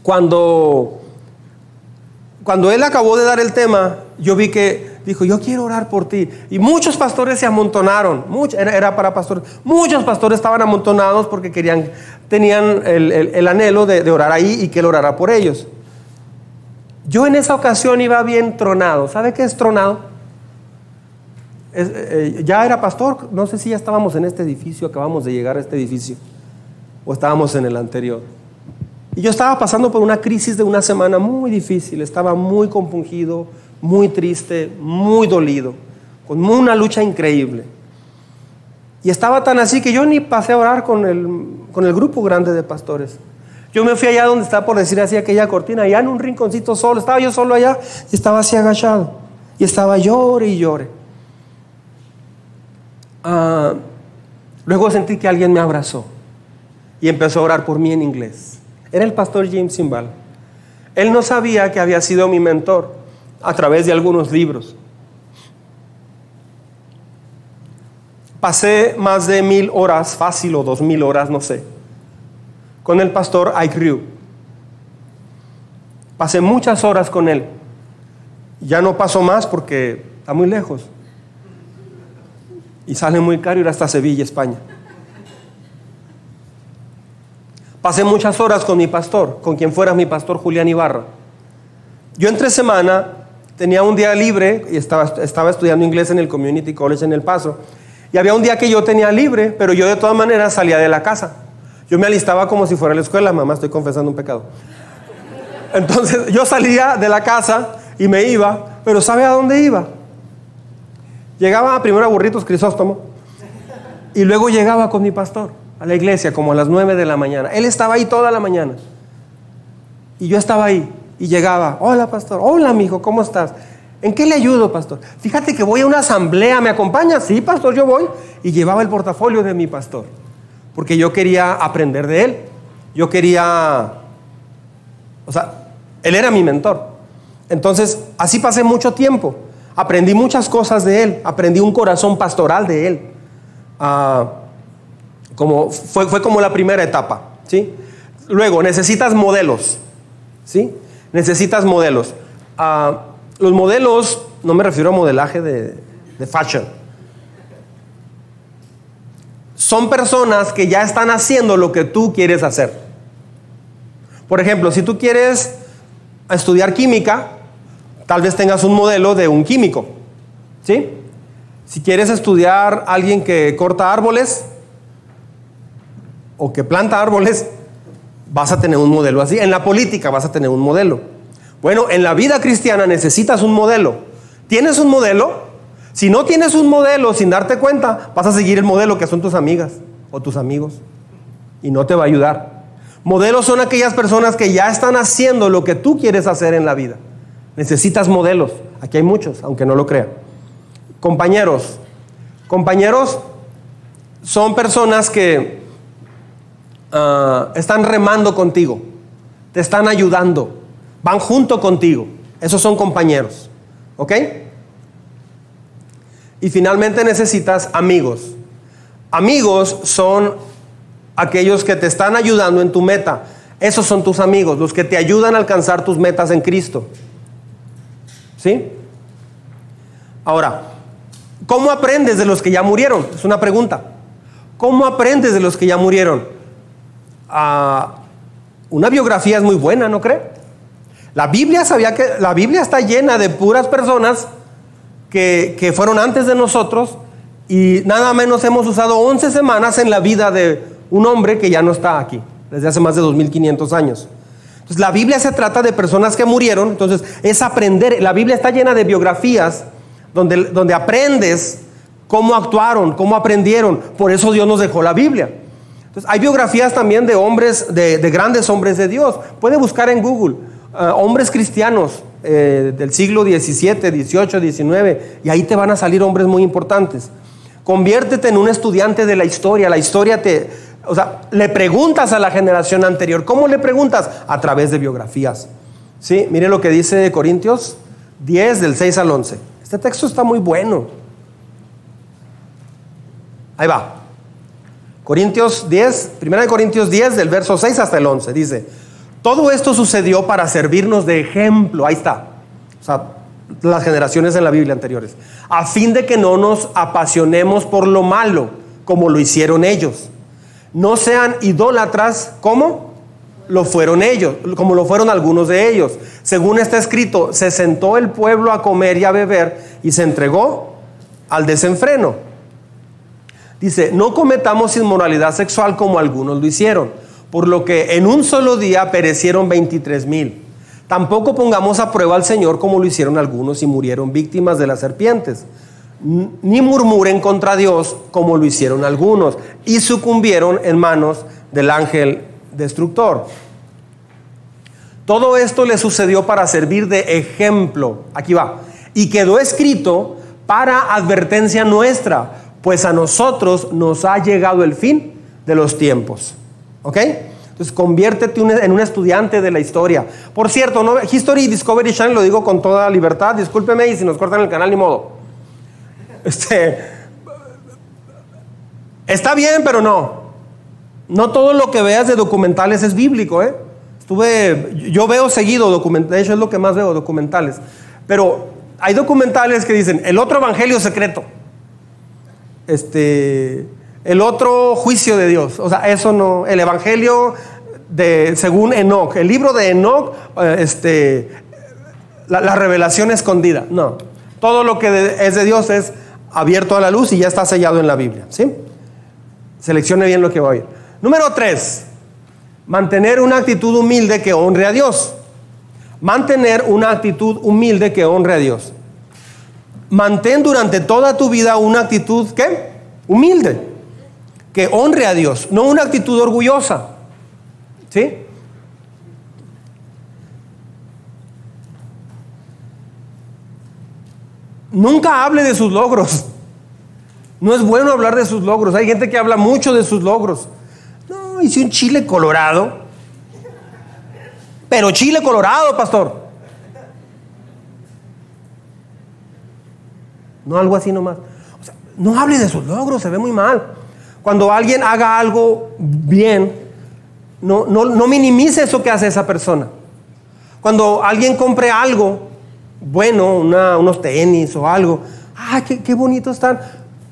cuando, cuando él acabó de dar el tema, yo vi que dijo, yo quiero orar por ti. Y muchos pastores se amontonaron, era, para pastores, muchos pastores estaban amontonados porque querían, tenían el, anhelo de, de, orar ahí y que él orara por ellos. Yo en esa ocasión iba bien tronado. ¿Sabe qué es tronado? Eh, ya era pastor, no sé si ya estábamos en este edificio, acabamos de llegar a este edificio, o estábamos en el anterior. Y yo estaba pasando por una crisis de una semana muy difícil, estaba muy compungido, muy triste, muy dolido, con una lucha increíble. Y estaba tan así que yo ni pasé a orar con el, con el grupo grande de pastores. Yo me fui allá donde estaba por decir así aquella cortina, allá en un rinconcito solo, estaba yo solo allá y estaba así agachado. Y estaba llore y llore. Ah, luego sentí que alguien me abrazó y empezó a orar por mí en inglés. Era el pastor James Simbal. Él no sabía que había sido mi mentor a través de algunos libros. Pasé más de mil horas, fácil o dos mil horas, no sé, con el pastor Ike Ryu. Pasé muchas horas con él. Ya no paso más porque está muy lejos y sale muy caro ir hasta Sevilla, España. Pasé muchas horas con mi pastor, con quien fuera mi pastor Julián Ibarra. Yo entre semana tenía un día libre y estaba, estaba estudiando inglés en el Community College en El Paso. Y había un día que yo tenía libre, pero yo de todas maneras salía de la casa. Yo me alistaba como si fuera a la escuela, mamá, estoy confesando un pecado. Entonces yo salía de la casa y me iba, pero ¿sabe a dónde iba? Llegaba primero a Burritos Crisóstomo y luego llegaba con mi pastor a la iglesia como a las 9 de la mañana. Él estaba ahí toda la mañana. Y yo estaba ahí y llegaba, hola pastor, hola hijo, ¿cómo estás? ¿En qué le ayudo, pastor? Fíjate que voy a una asamblea, ¿me acompaña? Sí, pastor, yo voy. Y llevaba el portafolio de mi pastor, porque yo quería aprender de él. Yo quería, o sea, él era mi mentor. Entonces, así pasé mucho tiempo. Aprendí muchas cosas de él, aprendí un corazón pastoral de él. Ah, como, fue, fue como la primera etapa, ¿sí? Luego, necesitas modelos, ¿sí? Necesitas modelos. Ah, los modelos, no me refiero a modelaje de, de fashion, son personas que ya están haciendo lo que tú quieres hacer. Por ejemplo, si tú quieres estudiar química, tal vez tengas un modelo de un químico. ¿Sí? Si quieres estudiar alguien que corta árboles o que planta árboles, vas a tener un modelo así. En la política vas a tener un modelo. Bueno, en la vida cristiana necesitas un modelo. ¿Tienes un modelo? Si no tienes un modelo sin darte cuenta, vas a seguir el modelo que son tus amigas o tus amigos y no te va a ayudar. Modelos son aquellas personas que ya están haciendo lo que tú quieres hacer en la vida. Necesitas modelos. Aquí hay muchos, aunque no lo crean. Compañeros. Compañeros son personas que ah, están remando contigo, te están ayudando van junto contigo. Esos son compañeros. ¿Ok? Y finalmente necesitas amigos. Amigos son aquellos que te están ayudando en tu meta. Esos son tus amigos, los que te ayudan a alcanzar tus metas en Cristo. ¿Sí? Ahora, ¿cómo aprendes de los que ya murieron? Es una pregunta. ¿Cómo aprendes de los que ya murieron? Ah, una biografía es muy buena, ¿no cree? La Biblia sabía que la Biblia está llena de puras personas que, fueron antes de nosotros y nada menos hemos usado 11 semanas en la vida de un hombre que ya no está aquí, desde hace más de 2500 años. Entonces, la Biblia se trata de personas que murieron, entonces es aprender, la Biblia está llena de biografías donde, donde aprendes cómo actuaron, cómo aprendieron, por eso Dios nos dejó la Biblia. Entonces, hay biografías también de hombres, de, de grandes hombres de Dios. Puede buscar en Google eh, hombres cristianos eh, del siglo XVII, XVIII, XIX, y ahí te van a salir hombres muy importantes. Conviértete en un estudiante de la historia. La historia te, o sea, le preguntas a la generación anterior. ¿Cómo le preguntas? A través de biografías. ¿Sí? Mire lo que dice Corintios 10, del 6 al 11. Este texto está muy bueno. Ahí va. Corintios 10, 1 Corintios 10, del verso 6 hasta el 11. Dice, todo esto sucedió para servirnos de ejemplo. Ahí está. O sea, las generaciones en la Biblia anteriores. A fin de que no nos apasionemos por lo malo, como lo hicieron ellos. No sean idólatras, como lo fueron ellos, como lo fueron algunos de ellos. Según está escrito, se sentó el pueblo a comer y a beber y se entregó al desenfreno. Dice, no cometamos inmoralidad sexual como algunos lo hicieron por lo que en un solo día perecieron 23 mil. Tampoco pongamos a prueba al Señor como lo hicieron algunos y murieron víctimas de las serpientes. Ni murmuren contra Dios como lo hicieron algunos y sucumbieron en manos del ángel destructor. Todo esto le sucedió para servir de ejemplo. Aquí va. Y quedó escrito para advertencia nuestra, pues a nosotros nos ha llegado el fin de los tiempos. ¿Ok? Entonces conviértete en un estudiante de la historia. Por cierto. History Discovery Channel lo digo con toda libertad. Discúlpeme y si nos cortan el canal, ni modo. Este, está bien, pero no. No todo lo que veas de documentales es bíblico, ¿eh? Estuve, yo veo seguido documentales, de hecho es lo que más veo, documentales. Pero hay documentales que dicen, el otro evangelio secreto. Este, el otro juicio de Dios. O sea, eso no, el Evangelio de, según Enoch, el libro de Enoch, eh, este, la, la revelación escondida. No. Todo lo que es de Dios es abierto a la luz y ya está sellado en la Biblia. ¿Sí? Seleccione bien lo que va a oír. Número tres, mantener una actitud humilde que honre a Dios. Mantener una actitud humilde que honre a Dios. Mantén durante toda tu vida una actitud ¿qué? Humilde, que honre a Dios, no una actitud orgullosa. ¿Sí? Nunca hable de sus logros. No es bueno hablar de sus logros. Hay gente que habla mucho de sus logros. No, hice un chile colorado. Pero chile colorado, pastor. No algo así nomás. O sea, no hable de sus logros, se ve muy mal. Cuando alguien haga algo bien, no, no, no minimice eso que hace esa persona. Cuando alguien compre algo bueno, una- unos tenis o algo, ¡ay, qué, qué bonitos están!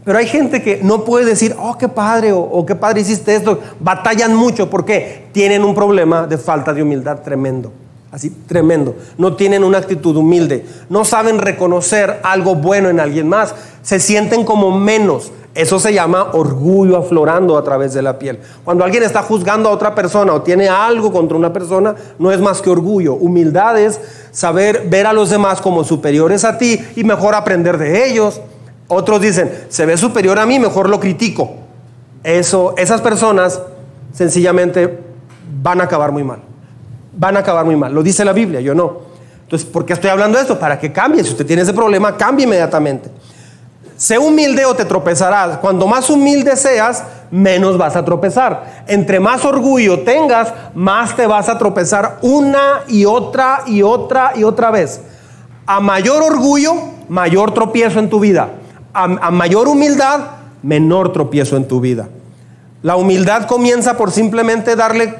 Pero hay gente que no puede decir, oh, qué padre, o, o qué padre hiciste esto. Batallan mucho porque tienen un problema de falta de humildad tremendo. Así, tremendo. No tienen una actitud humilde. No saben reconocer algo bueno en alguien más. Se sienten como menos. Eso se llama orgullo aflorando a través de la piel. Cuando alguien está juzgando a otra persona o tiene algo contra una persona, no es más que orgullo. Humildad es saber ver a los demás como superiores a ti y mejor aprender de ellos. Otros dicen, se ve superior a mí, mejor lo critico. Eso, esas personas sencillamente van a acabar muy mal. Van a acabar muy mal. Lo dice la Biblia, yo no. Entonces, ¿por qué estoy hablando de esto? Para que cambie. Si usted tiene ese problema, cambie inmediatamente. Sé humilde o te tropezarás. Cuando más humilde seas, menos vas a tropezar. Entre más orgullo tengas, más te vas a tropezar una y otra y otra y otra vez. A mayor orgullo, mayor tropiezo en tu vida. A, a mayor humildad, menor tropiezo en tu vida. La humildad comienza por simplemente darle,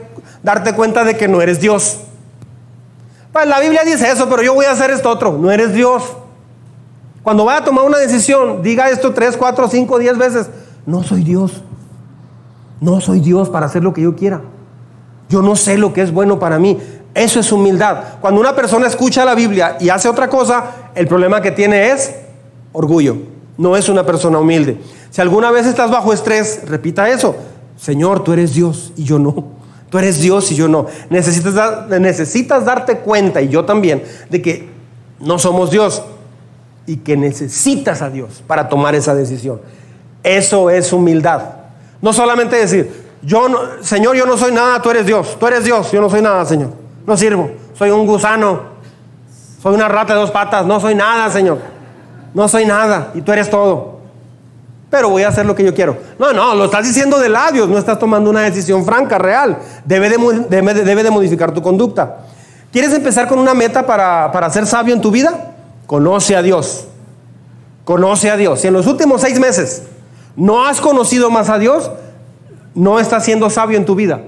darte cuenta de que no eres Dios. Pues la Biblia dice eso, pero yo voy a hacer esto otro. No eres Dios. Cuando vaya a tomar una decisión, diga esto tres, cuatro, cinco, diez veces. No soy Dios. No soy Dios para hacer lo que yo quiera. Yo no sé lo que es bueno para mí. Eso es humildad. Cuando una persona escucha la Biblia y hace otra cosa, el problema que tiene es orgullo. No es una persona humilde. Si alguna vez estás bajo estrés, repita eso. Señor, tú eres Dios y yo no. Tú eres Dios y yo no. Necesitas, necesitas darte cuenta, y yo también, de que no somos Dios y que necesitas a Dios para tomar esa decisión. Eso es humildad. No solamente decir, yo Señor, yo no soy nada, tú eres Dios. Tú eres Dios, yo no soy nada, Señor. No sirvo. Soy un gusano. Soy una rata de dos patas. No soy nada, Señor. No soy nada y tú eres todo. Pero voy a hacer lo que yo quiero. No, no, lo estás diciendo de labios, no estás tomando una decisión franca, real. Debe de, debe de- debe de modificar tu conducta. ¿Quieres empezar con una meta para, para ser sabio en tu vida? Conoce a Dios. Conoce a Dios. Si en los últimos seis meses no has conocido más a Dios, no estás siendo sabio en tu vida.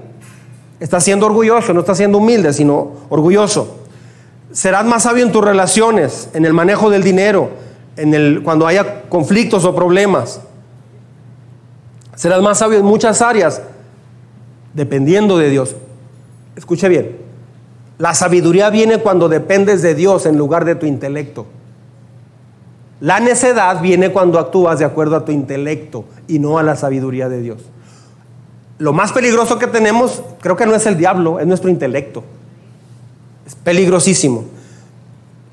Estás siendo orgulloso, no estás siendo humilde, sino orgulloso. Serás más sabio en tus relaciones, en el manejo del dinero, en el, cuando haya conflictos o problemas. Serás más sabio en muchas áreas, dependiendo de Dios. Escuche bien, la sabiduría viene cuando dependes de Dios en lugar de tu intelecto. La necedad viene cuando actúas de acuerdo a tu intelecto y no a la sabiduría de Dios. Lo más peligroso que tenemos, creo que no es el diablo, es nuestro intelecto. Es peligrosísimo.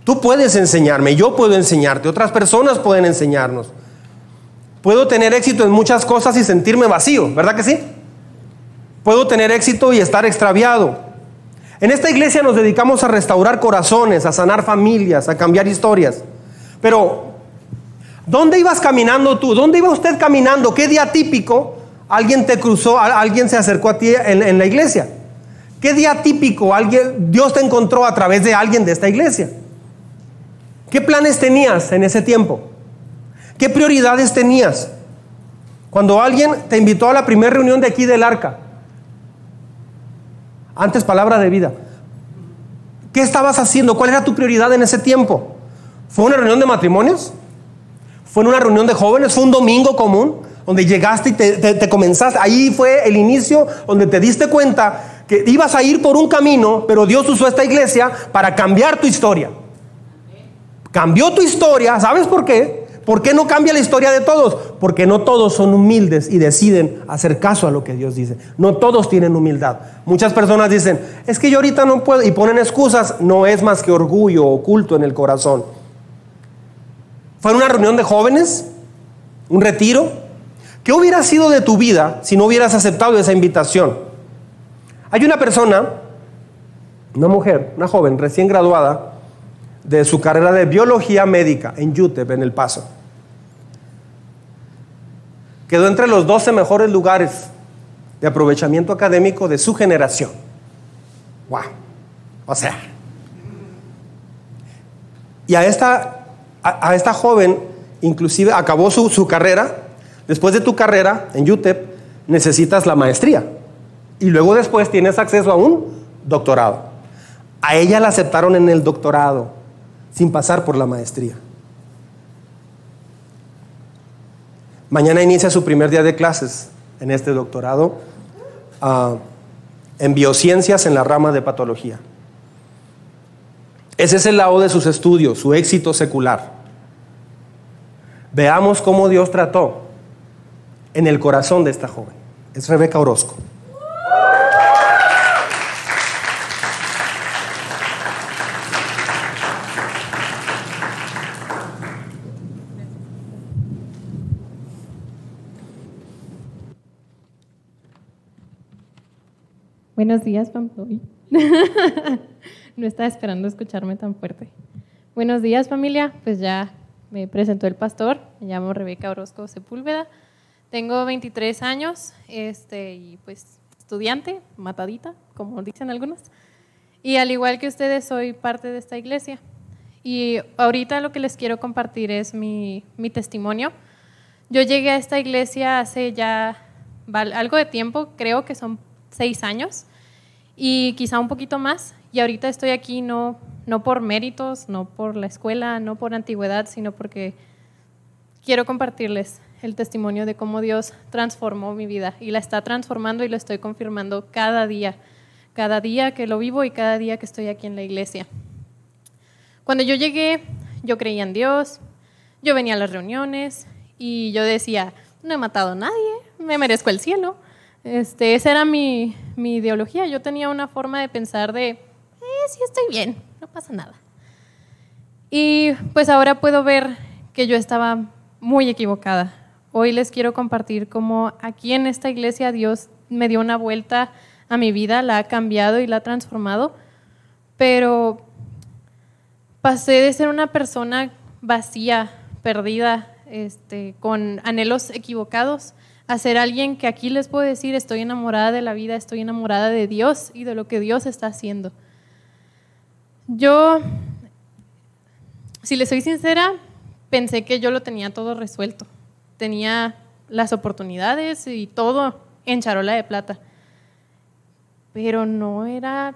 Tú puedes enseñarme, yo puedo enseñarte, otras personas pueden enseñarnos. Puedo tener éxito en muchas cosas y sentirme vacío, ¿verdad que sí? Puedo tener éxito y estar extraviado. En esta iglesia nos dedicamos a restaurar corazones, a sanar familias, a cambiar historias. Pero, ¿dónde ibas caminando tú? ¿Dónde iba usted caminando? ¿Qué día típico alguien te cruzó, alguien se acercó a ti en, en la iglesia? ¿Qué día típico alguien, Dios te encontró a través de alguien de esta iglesia? ¿Qué planes tenías en ese tiempo? ¿Qué prioridades tenías? Cuando alguien te invitó a la primera reunión de aquí del arca, antes palabra de vida, ¿qué estabas haciendo? ¿Cuál era tu prioridad en ese tiempo? ¿Fue una reunión de matrimonios? ¿Fue una reunión de jóvenes? ¿Fue un domingo común? Donde llegaste y te, te- te comenzaste. Ahí fue el inicio donde te diste cuenta que ibas a ir por un camino, pero Dios usó esta iglesia para cambiar tu historia. Cambió tu historia, ¿sabes por qué? ¿Por qué no cambia la historia de todos? Porque no todos son humildes y deciden hacer caso a lo que Dios dice. No todos tienen humildad. Muchas personas dicen, es que yo ahorita no puedo, y ponen excusas, no es más que orgullo oculto en el corazón. Fue una reunión de jóvenes, un retiro. ¿Qué hubiera sido de tu vida si no hubieras aceptado esa invitación? Hay una persona, una mujer, una joven recién graduada de su carrera de biología médica en UTEP, en El Paso. Quedó entre los 12 mejores lugares de aprovechamiento académico de su generación. ¡Wow! O sea. Y a esta, a, esta joven, inclusive acabó su, su carrera. Después de tu carrera en UTEP, necesitas la maestría. Y luego después tienes acceso a un doctorado. A ella la aceptaron en el doctorado, sin pasar por la maestría. Mañana inicia su primer día de clases en este doctorado ah, en biociencias en la rama de patología. Ese es el lado de sus estudios, su éxito secular. Veamos cómo Dios trató en el corazón de esta joven. Es Rebeca Orozco. Buenos días, familia. no estaba esperando escucharme tan fuerte. Buenos días, familia. Pues ya me presentó el pastor. Me llamo Rebeca Orozco Sepúlveda. Tengo 23 años este, y pues estudiante, matadita, como dicen algunos. Y al igual que ustedes, soy parte de esta iglesia. Y ahorita lo que les quiero compartir es mi, mi testimonio. Yo llegué a esta iglesia hace ya algo de tiempo, creo que son seis años y quizá un poquito más. Y ahorita estoy aquí no, no por méritos, no por la escuela, no por antigüedad, sino porque quiero compartirles el testimonio de cómo Dios transformó mi vida y la está transformando y lo estoy confirmando cada día, cada día que lo vivo y cada día que estoy aquí en la iglesia. Cuando yo llegué, yo creía en Dios, yo venía a las reuniones y yo decía, no he matado a nadie, me merezco el cielo. Este, esa era mi, ideología. Yo tenía una forma de pensar de, eh, sí estoy bien, no pasa nada. Y pues ahora puedo ver que yo estaba muy equivocada. Hoy les quiero compartir cómo aquí en esta iglesia Dios me dio una vuelta a mi vida, la ha cambiado y la ha transformado, pero pasé de ser una persona vacía, perdida, este, con anhelos equivocados, a ser alguien que aquí les puedo decir, estoy enamorada de la vida, estoy enamorada de Dios y de lo que Dios está haciendo. Yo, si les soy sincera, pensé que yo lo tenía todo resuelto. Tenía las oportunidades y todo en charola de plata. Pero no era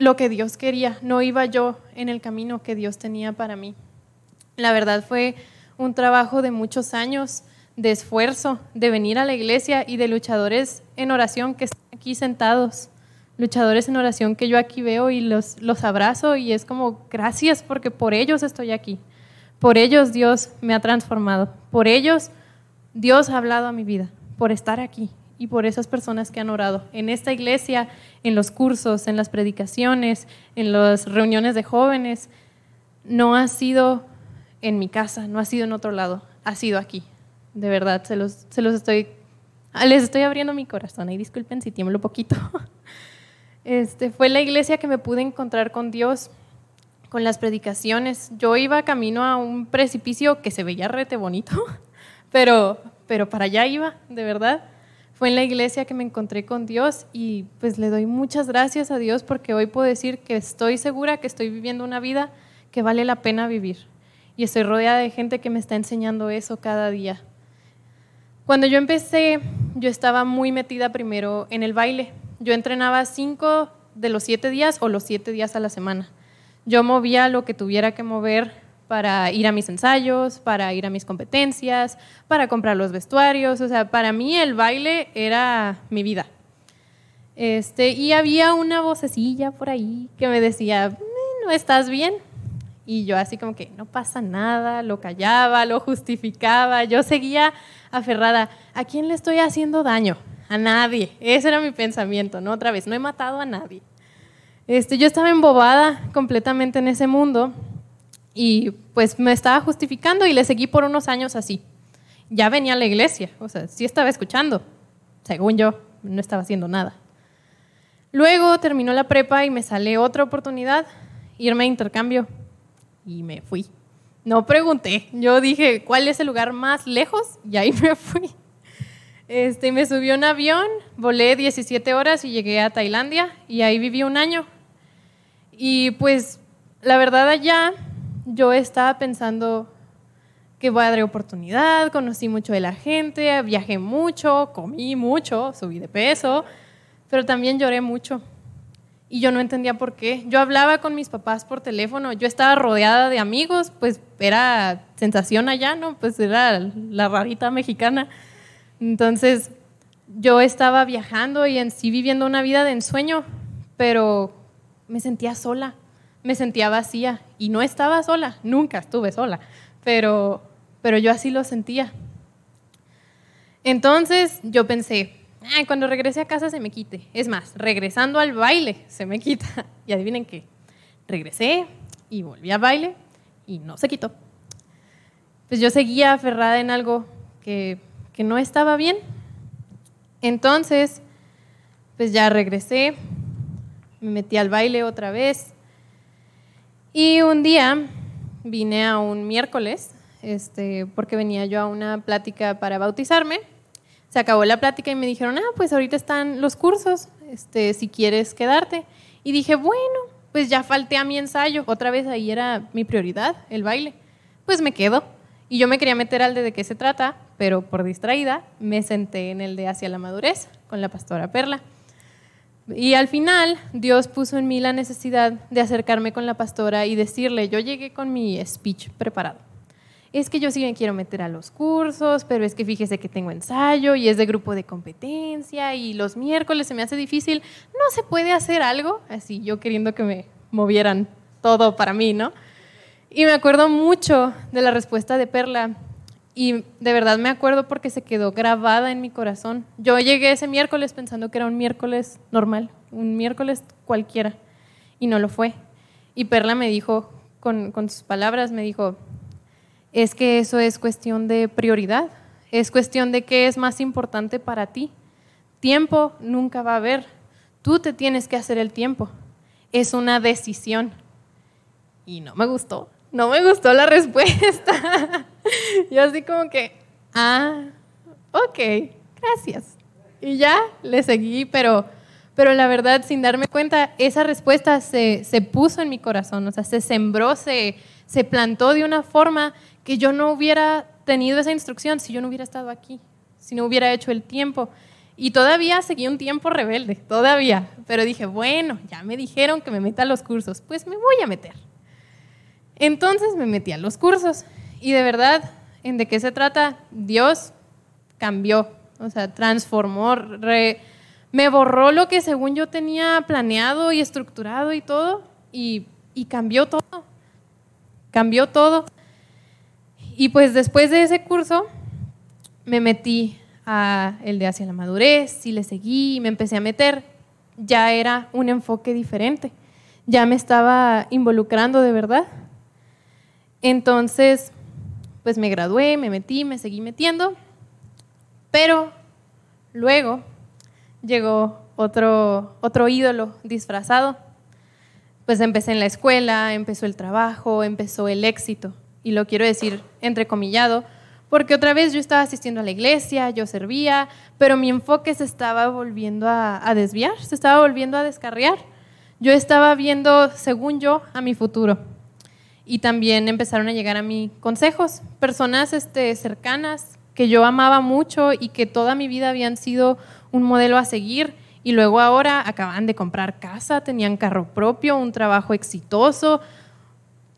lo que Dios quería, no iba yo en el camino que Dios tenía para mí. La verdad fue un trabajo de muchos años de esfuerzo, de venir a la iglesia y de luchadores en oración que están aquí sentados, luchadores en oración que yo aquí veo y los, los abrazo y es como gracias porque por ellos estoy aquí, por ellos Dios me ha transformado, por ellos Dios ha hablado a mi vida, por estar aquí y por esas personas que han orado en esta iglesia, en los cursos, en las predicaciones, en las reuniones de jóvenes. No ha sido en mi casa, no ha sido en otro lado, ha sido aquí de verdad, se los, se los estoy, les estoy abriendo mi corazón y disculpen si tiemblo poquito. Este, fue la iglesia que me pude encontrar con Dios, con las predicaciones. Yo iba camino a un precipicio que se veía rete bonito, pero, pero para allá iba, de verdad. Fue en la iglesia que me encontré con Dios y pues le doy muchas gracias a Dios porque hoy puedo decir que estoy segura que estoy viviendo una vida que vale la pena vivir. Y estoy rodeada de gente que me está enseñando eso cada día. Cuando yo empecé, yo estaba muy metida primero en el baile. Yo entrenaba cinco de los siete días o los siete días a la semana. Yo movía lo que tuviera que mover para ir a mis ensayos, para ir a mis competencias, para comprar los vestuarios. O sea, para mí el baile era mi vida. Este, y había una vocecilla por ahí que me decía, no estás bien. Y yo así como que no pasa nada, lo callaba, lo justificaba, yo seguía aferrada, ¿a quién le estoy haciendo daño? A nadie. Ese era mi pensamiento, ¿no? Otra vez, no he matado a nadie. Este, yo estaba embobada completamente en ese mundo y pues me estaba justificando y le seguí por unos años así. Ya venía a la iglesia, o sea, sí estaba escuchando. Según yo, no estaba haciendo nada. Luego terminó la prepa y me sale otra oportunidad, irme a intercambio y me fui. No pregunté, yo dije, ¿cuál es el lugar más lejos? Y ahí me fui. Este, me subí a un avión, volé 17 horas y llegué a Tailandia y ahí viví un año. Y pues la verdad allá yo estaba pensando que voy a dar oportunidad, conocí mucho de la gente, viajé mucho, comí mucho, subí de peso, pero también lloré mucho y yo no entendía por qué. Yo hablaba con mis papás por teléfono, yo estaba rodeada de amigos, pues era sensación allá, ¿no? Pues era la rarita mexicana. Entonces yo estaba viajando y en sí viviendo una vida de ensueño, pero me sentía sola, me sentía vacía y no estaba sola, nunca estuve sola, pero, pero yo así lo sentía. Entonces yo pensé, cuando regrese a casa se me quite. Es más, regresando al baile se me quita. Y adivinen qué, regresé y volví al baile y no se quitó. Pues yo seguía aferrada en algo que, que no estaba bien. Entonces, pues ya regresé, me metí al baile otra vez. Y un día vine a un miércoles, este, porque venía yo a una plática para bautizarme se acabó la plática y me dijeron, ah, pues ahorita están los cursos, este, si quieres quedarte. Y dije, bueno, pues ya falté a mi ensayo, otra vez ahí era mi prioridad, el baile. Pues me quedo. Y yo me quería meter al de de qué se trata, pero por distraída me senté en el de Hacia la Madurez con la pastora Perla. Y al final Dios puso en mí la necesidad de acercarme con la pastora y decirle, yo llegué con mi speech preparado es que yo sí me quiero meter a los cursos, pero es que fíjese que tengo ensayo y es de grupo de competencia y los miércoles se me hace difícil. No se puede hacer algo así, yo queriendo que me movieran todo para mí, ¿no? Y me acuerdo mucho de la respuesta de Perla y de verdad me acuerdo porque se quedó grabada en mi corazón. Yo llegué ese miércoles pensando que era un miércoles normal, un miércoles cualquiera, y no lo fue. Y Perla me dijo, con, con sus palabras, me dijo, es que eso es cuestión de prioridad, es cuestión de qué es más importante para ti. Tiempo nunca va a haber, tú te tienes que hacer el tiempo, es una decisión. Y no me gustó, no me gustó la respuesta. Yo así como que, ah, ok, gracias. Y ya le seguí, pero, pero la verdad, sin darme cuenta, esa respuesta se, se puso en mi corazón, o sea, se sembró, se, se plantó de una forma que yo no hubiera tenido esa instrucción si yo no hubiera estado aquí, si no hubiera hecho el tiempo. Y todavía seguí un tiempo rebelde, todavía. Pero dije, bueno, ya me dijeron que me meta a los cursos, pues me voy a meter. Entonces me metí a los cursos. Y de verdad, ¿en de qué se trata? Dios cambió, o sea, transformó, me borró lo que según yo tenía planeado y estructurado y todo, y, y cambió todo. Cambió todo. Y pues después de ese curso me metí a el de hacia la madurez y le seguí y me empecé a meter. Ya era un enfoque diferente. Ya me estaba involucrando de verdad. Entonces, pues me gradué, me metí, me seguí metiendo. Pero luego llegó otro, otro ídolo disfrazado. Pues empecé en la escuela, empezó el trabajo, empezó el éxito y lo quiero decir entrecomillado, porque otra vez yo estaba asistiendo a la iglesia, yo servía, pero mi enfoque se estaba volviendo a, desviar, se estaba volviendo a descarriar. Yo estaba viendo, según yo, a mi futuro. Y también empezaron a llegar a mí consejos, personas este, cercanas que yo amaba mucho y que toda mi vida habían sido un modelo a seguir. Y luego ahora acaban de comprar casa, tenían carro propio, un trabajo exitoso,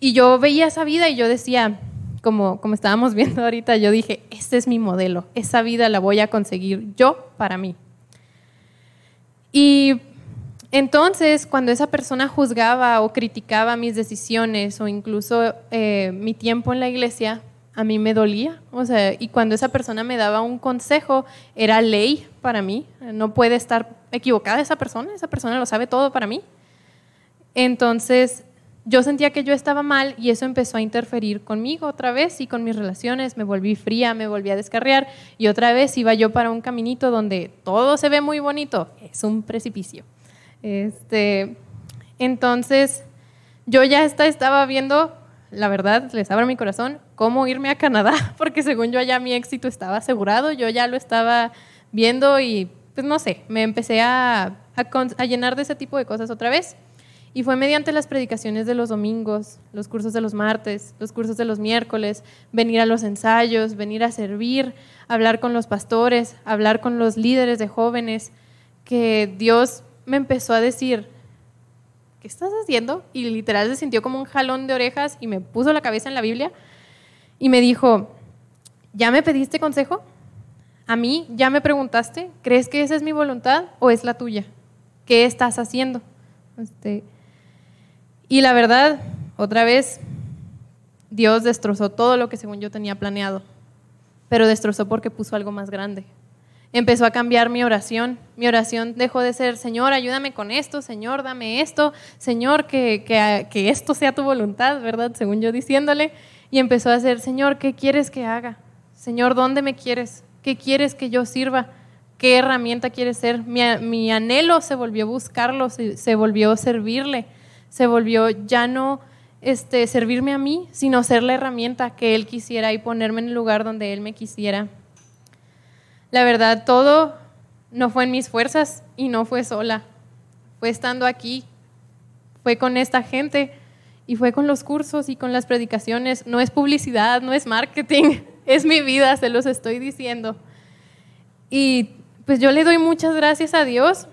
y yo veía esa vida y yo decía, como, como estábamos viendo ahorita, yo dije, ese es mi modelo, esa vida la voy a conseguir yo para mí. Y Entonces, cuando esa persona juzgaba o criticaba mis decisiones o incluso eh, mi tiempo en la iglesia, a mí me dolía. O sea, y cuando esa persona me daba un consejo, era ley para mí. No puede estar equivocada esa persona, esa persona lo sabe todo para mí. Entonces, yo sentía que yo estaba mal y eso empezó a interferir conmigo otra vez y con mis relaciones. Me volví fría, me volví a descarriar y otra vez iba yo para un caminito donde todo se ve muy bonito. Es un precipicio. Este, entonces, yo ya estaba viendo, la verdad, les abro mi corazón, cómo irme a Canadá, porque según yo ya mi éxito estaba asegurado, yo ya lo estaba viendo y, pues no sé, me empecé a, a llenar de ese tipo de cosas otra vez. Y fue mediante las predicaciones de los domingos, los cursos de los martes, los cursos de los miércoles, venir a los ensayos, venir a servir, hablar con los pastores, hablar con los líderes de jóvenes, que Dios me empezó a decir, ¿qué estás haciendo? Y literal se sintió como un jalón de orejas y me puso la cabeza en la Biblia y me dijo, ¿ya me pediste consejo? A mí, ¿ya me preguntaste? ¿Crees que esa es mi voluntad o es la tuya? ¿Qué estás haciendo? Este, y la verdad, otra vez, Dios destrozó todo lo que según yo tenía planeado, pero destrozó porque puso algo más grande empezó a cambiar mi oración. Mi oración dejó de ser, Señor, ayúdame con esto, Señor, dame esto, Señor, que, que, esto sea tu voluntad, ¿verdad? Según yo diciéndole. Y empezó a ser, Señor, ¿qué quieres que haga? Señor, ¿dónde me quieres? ¿Qué quieres que yo sirva? ¿Qué herramienta quieres ser? Mi, anhelo se volvió buscarlo, se, se, volvió servirle, se volvió ya no este, servirme a mí, sino ser la herramienta que Él quisiera y ponerme en el lugar donde Él me quisiera. La verdad, todo no fue en mis fuerzas y no fue sola. Fue estando aquí, fue con esta gente y fue con los cursos y con las predicaciones. No es publicidad, no es marketing, es mi vida, se los estoy diciendo. Y pues yo le doy muchas gracias a Dios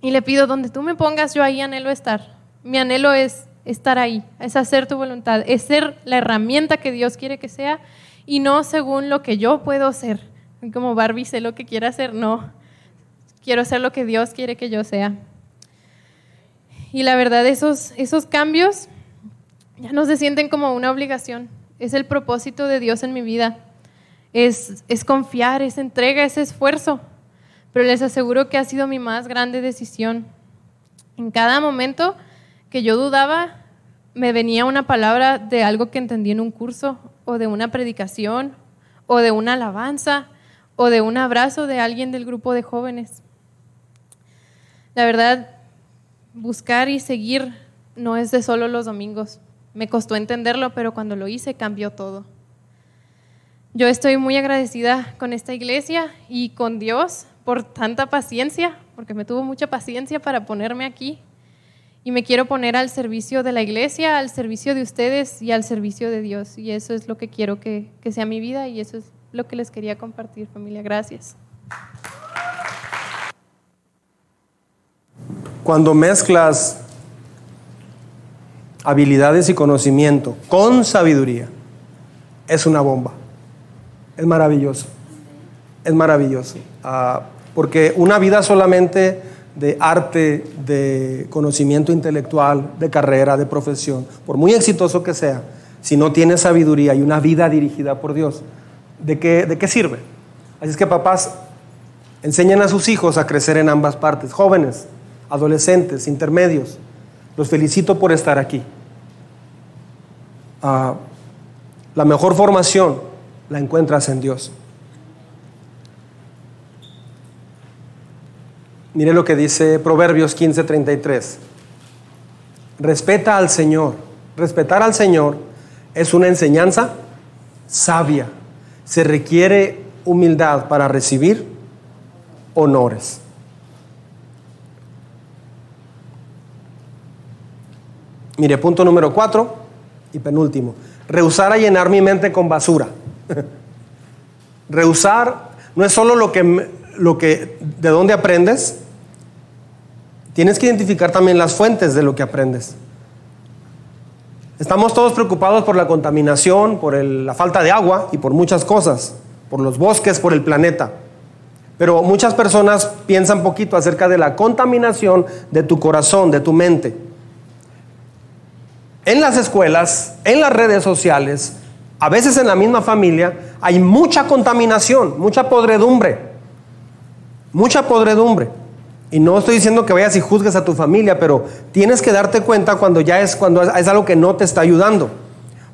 y le pido, donde tú me pongas, yo ahí anhelo estar. Mi anhelo es estar ahí, es hacer tu voluntad, es ser la herramienta que Dios quiere que sea y no según lo que yo puedo ser como Barbie sé lo que quiere hacer, no. Quiero ser lo que Dios quiere que yo sea. Y la verdad, esos, esos cambios ya no se sienten como una obligación. Es el propósito de Dios en mi vida. Es, es confiar, es entrega, es esfuerzo. Pero les aseguro que ha sido mi más grande decisión. En cada momento que yo dudaba, me venía una palabra de algo que entendí en un curso o de una predicación o de una alabanza o de un abrazo de alguien del grupo de jóvenes. La verdad, buscar y seguir no es de solo los domingos. Me costó entenderlo, pero cuando lo hice cambió todo. Yo estoy muy agradecida con esta iglesia y con Dios por tanta paciencia, porque me tuvo mucha paciencia para ponerme aquí. Y me quiero poner al servicio de la iglesia, al servicio de ustedes y al servicio de Dios. Y eso es lo que quiero que, que sea mi vida y eso es lo que les quería compartir, familia. Gracias. Cuando mezclas habilidades y conocimiento con sabiduría, es una bomba. Es maravilloso. Es maravilloso. Ah, porque una vida solamente de arte, de conocimiento intelectual, de carrera, de profesión, por muy exitoso que sea, si no tiene sabiduría y una vida dirigida por Dios, ¿de qué, de qué sirve? Así es que papás, enseñen a sus hijos a crecer en ambas partes, jóvenes, adolescentes, intermedios. Los felicito por estar aquí. Ah, la mejor formación la encuentras en Dios. Mire lo que dice Proverbios 15:33. Respeta al Señor. Respetar al Señor es una enseñanza sabia se requiere humildad para recibir honores. Mire, punto número cuatro y penúltimo. Rehusar a llenar mi mente con basura. Rehusar no es solo lo que, lo que, de dónde aprendes, tienes que identificar también las fuentes de lo que aprendes. Estamos todos preocupados por la contaminación, por la falta de agua y por muchas cosas, por los bosques, por el planeta. Pero muchas personas piensan poquito acerca de la contaminación de tu corazón, de tu mente. En las escuelas, en las redes sociales, a veces en la misma familia, hay mucha contaminación, mucha podredumbre. Mucha podredumbre. Y no estoy diciendo que vayas y juzgues a tu familia, pero tienes que darte cuenta cuando ya es cuando es algo que no te está ayudando.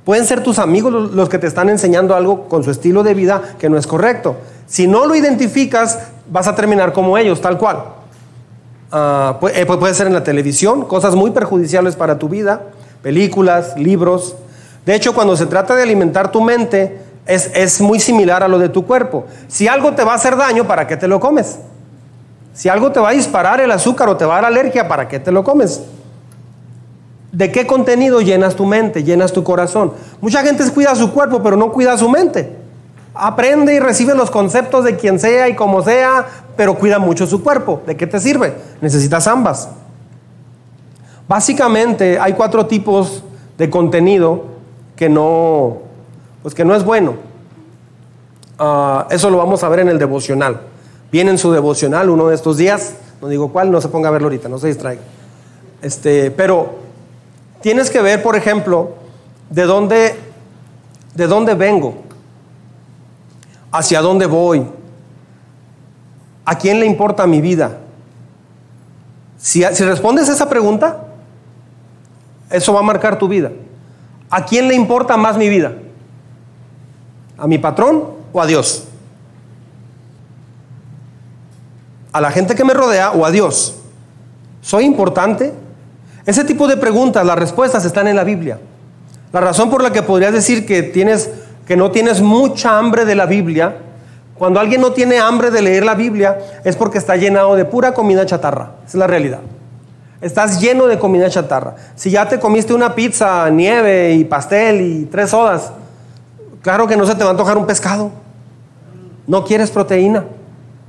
Pueden ser tus amigos los que te están enseñando algo con su estilo de vida que no es correcto. Si no lo identificas, vas a terminar como ellos, tal cual. Ah, eh, puede ser en la televisión, cosas muy perjudiciales para tu vida, películas, libros. De hecho, cuando se trata de alimentar tu mente, es, es muy similar a lo de tu cuerpo. Si algo te va a hacer daño, ¿para qué te lo comes? Si algo te va a disparar el azúcar o te va a dar alergia, ¿para qué te lo comes? ¿De qué contenido llenas tu mente, llenas tu corazón? Mucha gente cuida su cuerpo, pero no cuida su mente. Aprende y recibe los conceptos de quien sea y como sea, pero cuida mucho su cuerpo. ¿De qué te sirve? Necesitas ambas. Básicamente hay cuatro tipos de contenido que no, pues que no es bueno. Ah, eso lo vamos a ver en el devocional. Viene en su devocional uno de estos días, no digo cuál, no se ponga a verlo ahorita, no se distraiga. Este, pero Tienes que ver, por ejemplo, de dónde, de dónde vengo, hacia dónde voy, a quién le importa mi vida. Si, si respondes esa pregunta, eso va a marcar tu vida. ¿A quién le importa más mi vida? ¿A mi patrón o a Dios? ¿A la gente que me rodea o a Dios? ¿Soy importante? Ese tipo de preguntas, las respuestas están en la Biblia. La razón por la que podrías decir que, tienes, que no tienes mucha hambre de la Biblia, cuando alguien no tiene hambre de leer la Biblia, es porque está llenado de pura comida chatarra. Esa es la realidad. Estás lleno de comida chatarra. Si ya te comiste una pizza, nieve y pastel y tres sodas, claro que no se te va a antojar un pescado. No quieres proteína,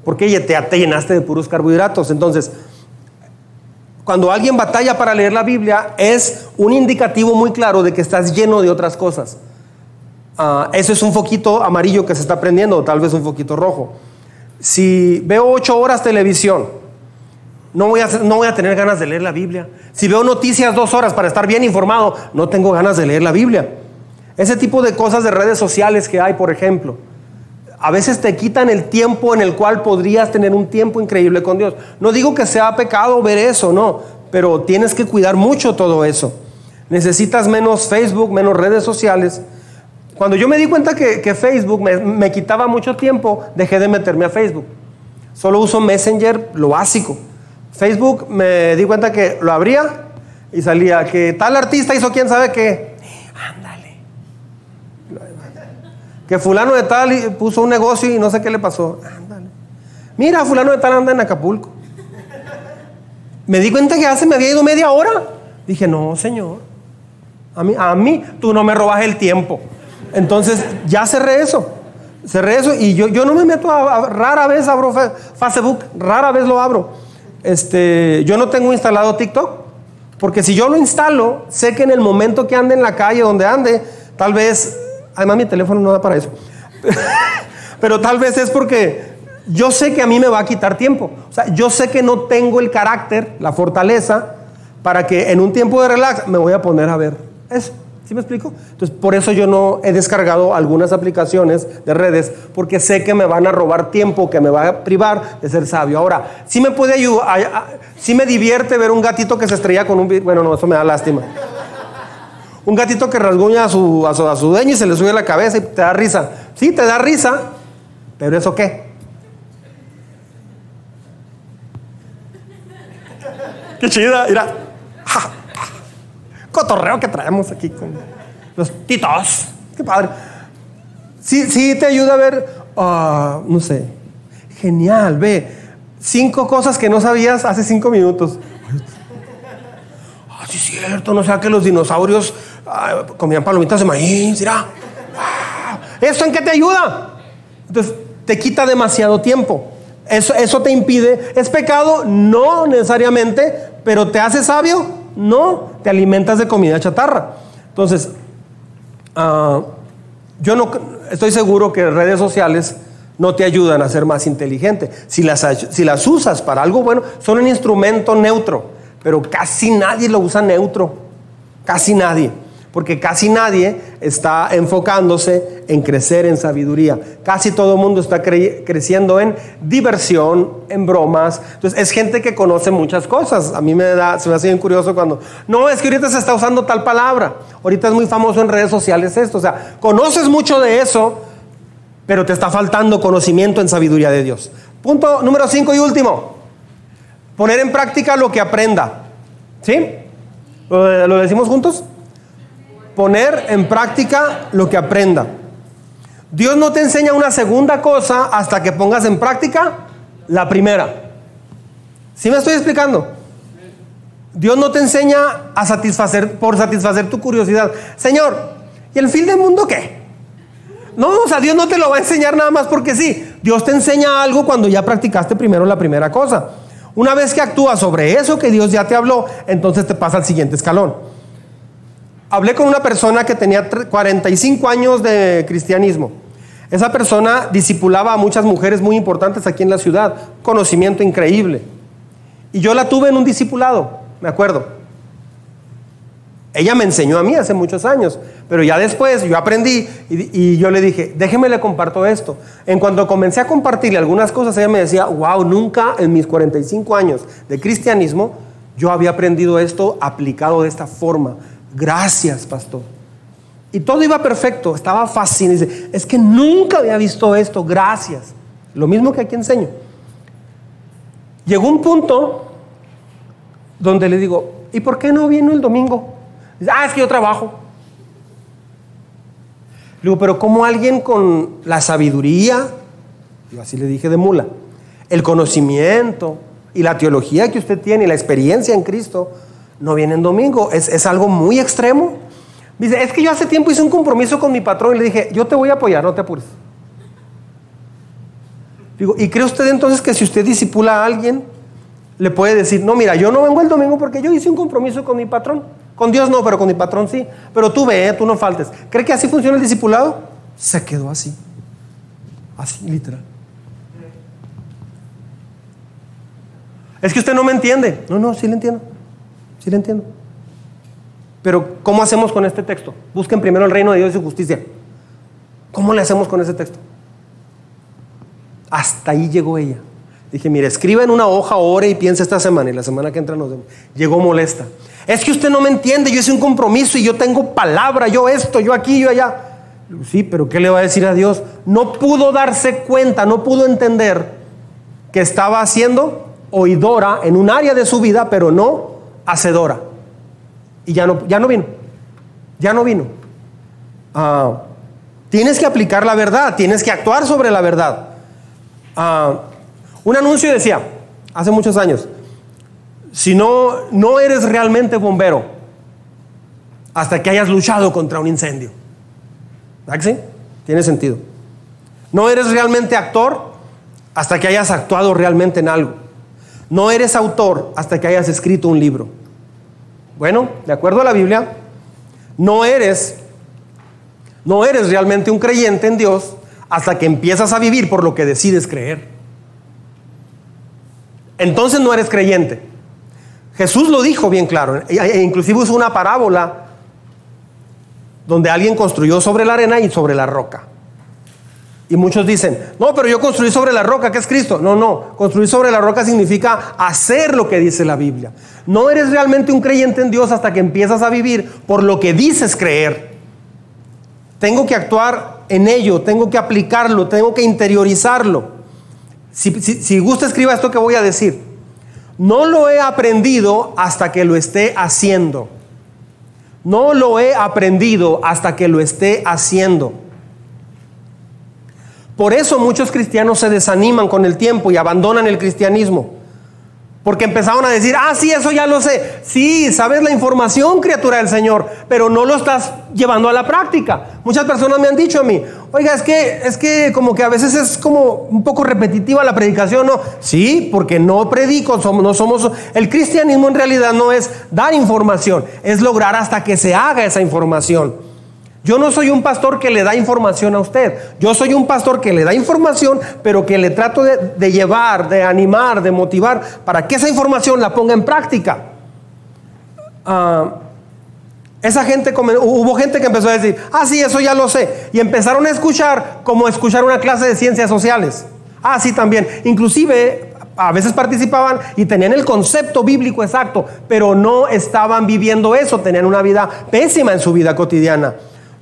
porque te, te llenaste de puros carbohidratos. Entonces, cuando alguien batalla para leer la Biblia es un indicativo muy claro de que estás lleno de otras cosas. Uh, eso es un foquito amarillo que se está prendiendo, o tal vez un foquito rojo. Si veo ocho horas televisión, no voy, a, no voy a tener ganas de leer la Biblia. Si veo noticias dos horas para estar bien informado, no tengo ganas de leer la Biblia. Ese tipo de cosas de redes sociales que hay, por ejemplo a veces te quitan el tiempo en el cual podrías tener un tiempo increíble con Dios. No digo que sea pecado ver eso, no, pero tienes que cuidar mucho todo eso. Necesitas menos Facebook, menos redes sociales. Cuando yo me di cuenta que, Facebook me, me, quitaba mucho tiempo, dejé de meterme a Facebook. Solo uso Messenger, lo básico. Facebook me di cuenta que lo abría y salía que tal artista hizo quién sabe qué. Que fulano de tal puso un negocio y no sé qué le pasó. Ándale. Mira, fulano de tal anda en Acapulco. Me di cuenta que hace me había ido media hora. Dije, no, señor. A mí, a mí tú no me robas el tiempo. Entonces ya cerré eso. Cerré eso y yo, yo no me meto a, rara vez abro Facebook, rara vez lo abro. Este, yo no tengo instalado TikTok, porque si yo lo instalo, sé que en el momento que ande en la calle, donde ande, tal vez Además, mi teléfono no da para eso. Pero tal vez es porque yo sé que a mí me va a quitar tiempo. O sea, yo sé que no tengo el carácter, la fortaleza, para que en un tiempo de relax me voy a poner a ver eso. ¿Sí me explico? Entonces, por eso yo no he descargado algunas aplicaciones de redes, porque sé que me van a robar tiempo, que me va a privar de ser sabio. Ahora, sí me puede ayudar, sí me divierte ver un gatito que se estrella con un... Bueno, no, eso me da lástima. Un gatito que rasguña a su, a su, dueño y se le sube la cabeza y te da risa. Sí, te da risa, pero ¿eso qué? Qué chida, mira. Cotorreo que traemos aquí con los titos. Qué padre. Sí, sí, te ayuda a ver, ah, no sé. Genial, ve. Cinco cosas que no sabías hace cinco minutos. Ah, sí, es cierto, no sea que los dinosaurios comían palomitas de maíz, dirá. ¿Eso en qué te ayuda? Entonces, te quita demasiado tiempo. Eso, eso te impide. ¿Es pecado? No necesariamente, pero ¿te hace sabio? No, te alimentas de comida chatarra. Entonces, ah, yo no estoy seguro que redes sociales no te ayudan a ser más inteligente. Si las, si las usas para algo bueno, son un instrumento neutro, pero casi nadie lo usa neutro, casi nadie porque casi nadie está enfocándose en crecer en sabiduría. Casi todo el mundo está creciendo en diversión, en bromas. Entonces, es gente que conoce muchas cosas. A mí me da, se me hace bien curioso cuando, no, es que ahorita se está usando tal palabra. Ahorita es muy famoso en redes sociales esto. O sea, conoces mucho de eso, pero te está faltando conocimiento en sabiduría de Dios. Punto número 5 y último. Poner en práctica lo que aprenda. ¿Sí? ¿Lo decimos juntos? Poner en práctica lo que aprenda. Dios no te enseña una segunda cosa hasta que pongas en práctica la primera. ¿Sí me estoy explicando? Dios no te enseña a satisfacer por satisfacer tu curiosidad. Señor, ¿y el fin del mundo qué? No, o sea, Dios no te lo va a enseñar nada más porque sí. Dios te enseña algo cuando ya practicaste primero la primera cosa. Una vez que actúas sobre eso que Dios ya te habló, entonces te pasa al siguiente escalón hablé con una persona que tenía 45 años de cristianismo. Esa persona discipulaba a muchas mujeres muy importantes aquí en la ciudad, conocimiento increíble. Y yo la tuve en un discipulado, me acuerdo. Ella me enseñó a mí hace muchos años, pero ya después yo aprendí y, yo le dije, déjeme le comparto esto. En cuanto comencé a compartirle algunas cosas, ella me decía, wow, nunca en mis 45 años de cristianismo yo había aprendido esto aplicado de esta forma Gracias, pastor. Y todo iba perfecto, estaba. Dice, es que nunca había visto esto, gracias. Lo mismo que aquí enseño. Llegó un punto donde le digo, ¿y por qué no vino el domingo? Dice, ah, es que yo trabajo. Le digo, pero como alguien con la sabiduría, yo así le dije de mula, el conocimiento y la teología que usted tiene y la experiencia en Cristo, no viene en domingo. Es, algo muy extremo. Dice, es que yo hace tiempo hice un compromiso con mi patrón y le dije, yo te voy a apoyar, no te apures. Digo, ¿y cree usted entonces que si usted disipula a alguien, le puede decir, no, mira, yo no vengo el domingo porque yo hice un compromiso con mi patrón? Con Dios no, pero con mi patrón sí. Pero tú ve, tú no faltes. ¿Cree que así funciona el discipulado? Se quedó así. Así, literal. Es que usted no me entiende. No, no, sí le entiendo. ¿Sí le entiendo? Pero ¿cómo hacemos con este texto? Busquen primero el reino de Dios y su justicia. ¿Cómo le hacemos con ese texto? Hasta ahí llegó ella. Dije, mire, escriba en una hoja, ore y piensa esta semana y la semana que entra nos vemos. Llegó molesta. Es que usted no me entiende, yo hice un compromiso y yo tengo palabra, yo esto, yo aquí, yo allá. Sí, pero ¿qué le va a decir a Dios? No pudo darse cuenta, no pudo entender que estaba haciendo oidora en un área de su vida, pero no hacedora. Y ya no, ya no vino. Ya no vino. Ah, tienes que aplicar la verdad, tienes que actuar sobre la verdad. Ah, un anuncio decía, hace muchos años, si no, no eres realmente bombero hasta que hayas luchado contra un incendio. Tiene sentido. No eres realmente actor hasta que hayas actuado realmente en algo. No eres autor hasta que hayas escrito un libro. Bueno, de acuerdo a la Biblia, no eres no eres realmente un creyente en Dios hasta que empiezas a vivir por lo que decides creer. Entonces no eres creyente. Jesús lo dijo bien claro, e, e inclusive usó una parábola donde alguien construyó sobre la arena y sobre la roca. Y muchos dicen, no, pero yo construí sobre la roca, que es Cristo. No, no, construir sobre la roca significa hacer lo que dice la Biblia. No eres realmente un creyente en Dios hasta que empiezas a vivir por lo que dices creer. Tengo que actuar en ello, tengo que aplicarlo, tengo que interiorizarlo. Si, si gusta, escriba esto que voy a decir. No lo he aprendido hasta que lo esté haciendo. No lo he aprendido hasta que lo esté haciendo. Por eso muchos cristianos se desaniman con el tiempo y abandonan el cristianismo. Porque empezaron a decir, ah, sí, eso ya lo sé. Sí, sabes la información, criatura del Señor, pero no lo estás llevando a la práctica. Muchas personas me han dicho a mí, oiga, es que, es que como que a veces es como un poco repetitiva la predicación, ¿no? Sí, porque no predico, somos, no somos... El cristianismo en realidad no es dar información, es lograr hasta que se haga esa información. Yo no soy un pastor que le da información a usted. Yo soy un pastor que le da información, pero que le trato de, llevar, de animar, de motivar, para que esa información la ponga en práctica. Ah, esa gente, hubo gente que empezó a decir, ah, sí, eso ya lo sé. Y empezaron a escuchar como escuchar una clase de ciencias sociales. Ah, sí, también. Inclusive a veces participaban y tenían el concepto bíblico exacto, pero no estaban viviendo eso, tenían una vida pésima en su vida cotidiana.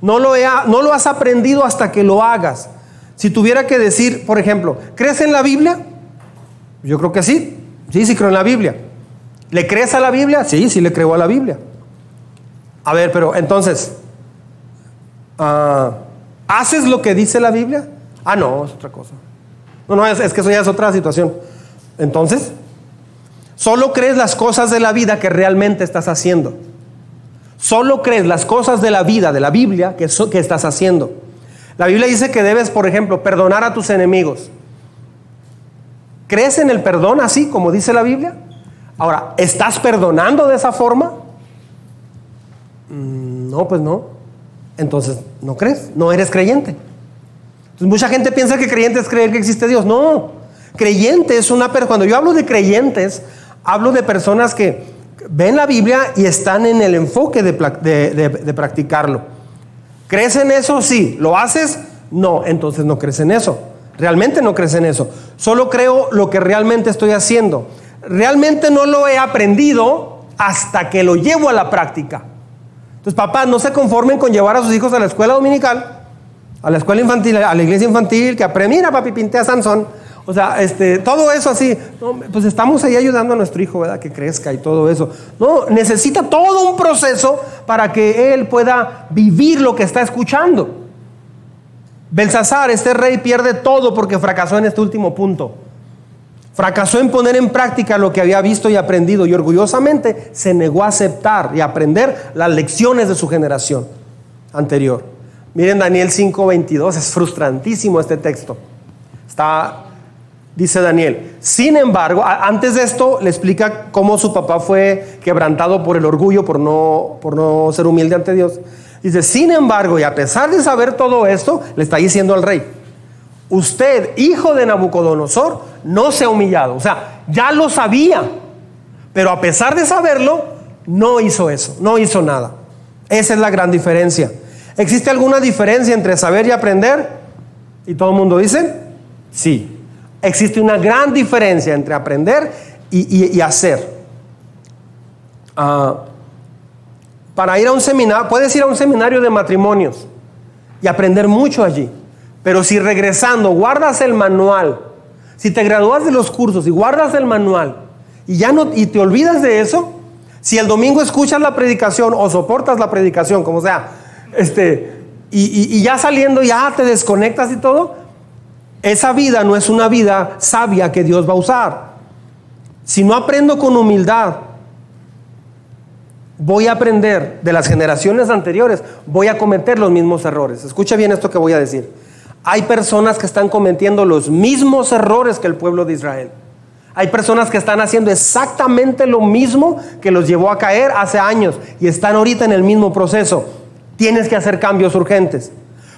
No lo, has aprendido hasta que lo hagas. Si tuviera que decir, por ejemplo, ¿crees en la Biblia? Yo creo que sí. Sí, sí creo en la Biblia. ¿Le crees a la Biblia? Sí, sí le creo a la Biblia. A ver, pero entonces, ah, ¿haces lo que dice la Biblia? Ah, no, es otra cosa. No, no, es que eso ya es otra situación. Entonces, solo crees las cosas de la vida que realmente estás haciendo. Solo crees las cosas de la vida, de la Biblia, que, estás haciendo. La Biblia dice que debes, por ejemplo, perdonar a tus enemigos. ¿Crees en el perdón así como dice la Biblia? Ahora, ¿estás perdonando de esa forma? Mm, no, pues no. Entonces, ¿no crees? No eres creyente. Mucha gente piensa que creyente es creer que existe Dios. No. Creyente es una persona. Cuando yo hablo de creyentes, hablo de personas que ven la Biblia y están en el enfoque de, practicarlo. ¿Crees en eso? Sí. ¿Lo haces? No, entonces no crees en eso. Realmente no crees en eso. Solo creo lo que realmente estoy haciendo. Realmente no lo he aprendido hasta que lo llevo a la práctica. Entonces, papás, no se conformen con llevar a sus hijos a la escuela dominical, a la escuela infantil, a la iglesia infantil, que aprende, mira, papi, pinté a Sansón. O sea, este, todo eso así, pues estamos ahí ayudando a nuestro hijo, ¿verdad? Que crezca y todo eso. No, necesita todo un proceso para que él pueda vivir lo que está escuchando. Belsasar, este rey, pierde todo porque fracasó en este último punto. Fracasó en poner en práctica lo que había visto y aprendido y orgullosamente se negó a aceptar y aprender las lecciones de su generación anterior. Miren Daniel 5:22, es frustrantísimo este texto. Está dice Daniel. Sin embargo, antes de esto le explica cómo su papá fue quebrantado por el orgullo, por no, por no ser humilde ante Dios. Dice, sin embargo, y a pesar de saber todo esto, le está diciendo al rey, usted, hijo de Nabucodonosor, no se ha humillado. O sea, ya lo sabía, pero a pesar de saberlo, no hizo eso, no hizo nada. Esa es la gran diferencia. ¿Existe alguna diferencia entre saber y aprender? Y todo el mundo dice, sí. Existe una gran diferencia entre aprender y, hacer. Ah, para ir a un seminario, puedes ir a un seminario de matrimonios y aprender mucho allí. Pero si regresando guardas el manual, si te gradúas de los cursos y guardas el manual y ya no y te olvidas de eso, si el domingo escuchas la predicación o soportas la predicación, como sea, este, y ya saliendo ya te desconectas y todo, esa vida no es una vida sabia que Dios va a usar. Si no aprendo con humildad, voy a aprender de las generaciones anteriores, voy a cometer los mismos errores. Escucha bien esto que voy a decir. Hay personas que están cometiendo los mismos errores que el pueblo de Israel. Hay personas que están haciendo exactamente lo mismo que los llevó a caer hace años y están ahorita en el mismo proceso. Tienes que hacer cambios urgentes.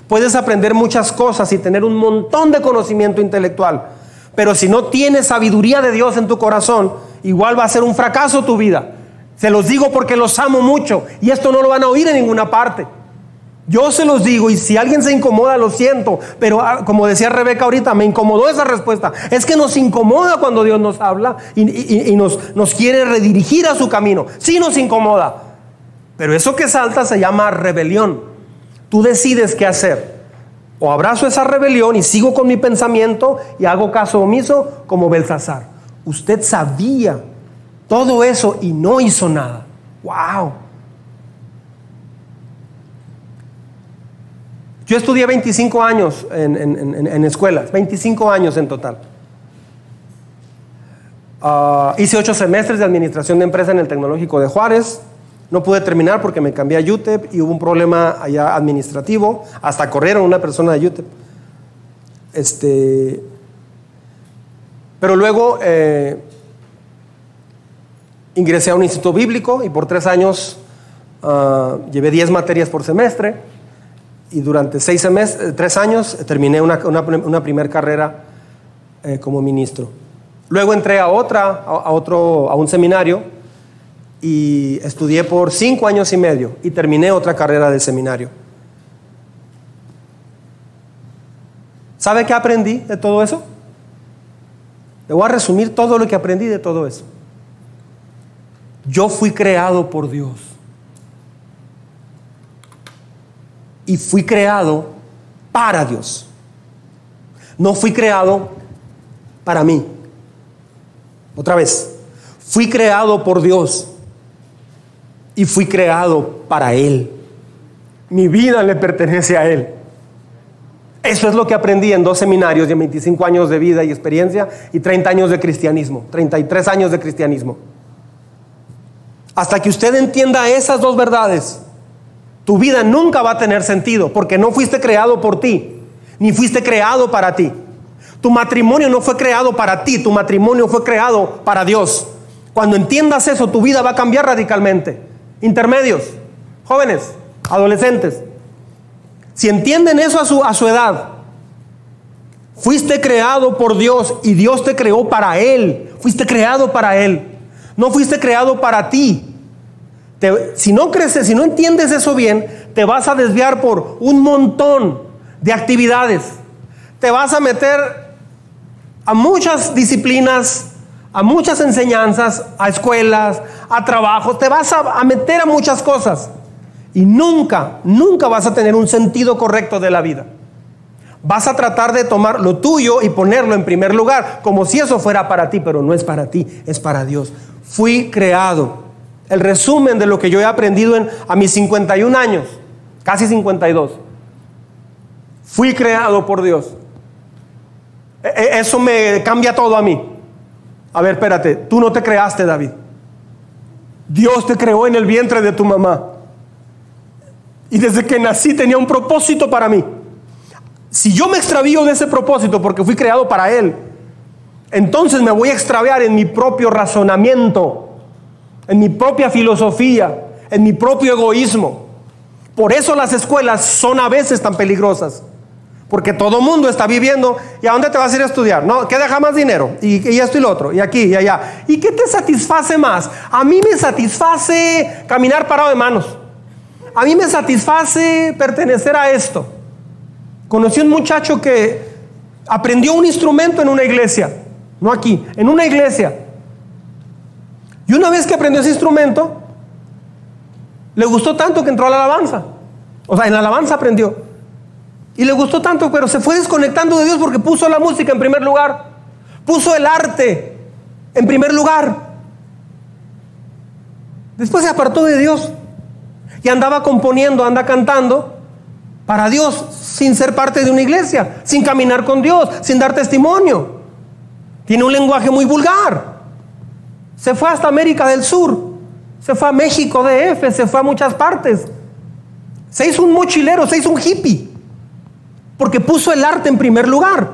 Puedes aprender muchas cosas y tener un montón de conocimiento intelectual. Pero si no tienes sabiduría de Dios en tu corazón, igual va a ser un fracaso tu vida. Se los digo porque los amo mucho y esto no lo van a oír en ninguna parte. Yo se los digo y si alguien se incomoda, lo siento, pero ah, como decía Rebeca ahorita, me incomodó esa respuesta. Es que nos incomoda cuando Dios nos habla y, nos, quiere redirigir a su camino. Sí nos incomoda, pero eso que salta se llama rebelión. Tú decides qué hacer. O abrazo esa rebelión y sigo con mi pensamiento y hago caso omiso como Belsasar. Usted sabía todo eso y no hizo nada. ¡Wow! Yo estudié 25 años en, escuelas, 25 años en total. Ah, hice 8 semestres de administración de empresa en el Tecnológico de Juárez. No pude terminar porque me cambié a UTEP y hubo un problema allá administrativo. Hasta corrieron una persona de UTEP. Este, pero luego eh, ingresé a un instituto bíblico y por tres años ah, llevé 10 materias por semestre. y durante seis semestres, tres años, terminé una, una, una primera carrera eh, como ministro. Luego entré a otra, a, otro, a un seminario y estudié por cinco años y medio y terminé otra carrera de seminario. ¿Sabe qué aprendí de todo eso? Le voy a resumir todo lo que aprendí de todo eso. Yo fui creado por Dios. Y fui creado para Dios. No fui creado para mí. Otra vez, fui creado por Dios y fui creado para Él. Mi vida le pertenece a Él. Eso es lo que aprendí en dos seminarios de 25 años de vida y experiencia y 30 años de cristianismo, 33 años de cristianismo. Hasta que usted entienda esas dos verdades, tu vida nunca va a tener sentido porque no fuiste creado por ti, ni fuiste creado para ti. Tu matrimonio no fue creado para ti, tu matrimonio fue creado para Dios. Cuando entiendas eso, tu vida va a cambiar radicalmente. Intermedios, jóvenes, adolescentes, si entienden eso a su, a su edad, fuiste creado por Dios y Dios te creó para Él. Fuiste creado para Él. No fuiste creado para ti. si no creces, si no entiendes eso bien, te vas a desviar por un montón de actividades. Te vas a meter a muchas disciplinas, a muchas enseñanzas, a escuelas, a trabajos. Te vas a, meter a muchas cosas. Y nunca, nunca vas a tener un sentido correcto de la vida. Vas a tratar de tomar lo tuyo y ponerlo en primer lugar, como si eso fuera para ti, pero no es para ti, es para Dios. Fui creado. El resumen de lo que yo he aprendido en, a mis 51 años, casi 52. Fui creado por Dios. E, e, eso me cambia todo a mí. A ver, espérate, tú no te creaste, David. Dios te creó en el vientre de tu mamá. Y desde que nací tenía un propósito para mí. Si yo me extravío de ese propósito porque fui creado para Él, entonces me voy a extraviar en mi propio razonamiento, en mi propia filosofía, en mi propio egoísmo. Por eso las escuelas son a veces tan peligrosas. Porque todo mundo está viviendo. ¿Y a dónde te vas a ir a estudiar? No, ¿qué deja más dinero? Y, y, esto y lo otro. Y aquí y allá. ¿Y qué te satisface más? A mí me satisface caminar parado de manos a mí me satisface pertenecer a esto. Conocí un muchacho que aprendió un instrumento en una iglesia, no aquí, en una iglesia. Y una vez que aprendió ese instrumento, le gustó tanto que entró a la alabanza. O sea, en la alabanza aprendió. Y le gustó tanto, pero se fue desconectando de Dios porque puso la música en primer lugar. Puso el arte en primer lugar. Después se apartó de Dios y andaba componiendo, anda cantando para Dios sin ser parte de una iglesia, sin caminar con Dios, sin dar testimonio. Tiene un lenguaje muy vulgar. Se fue hasta América del Sur, se fue a México, DF, se fue a muchas partes. Se hizo un mochilero, se hizo un hippie, porque puso el arte en primer lugar.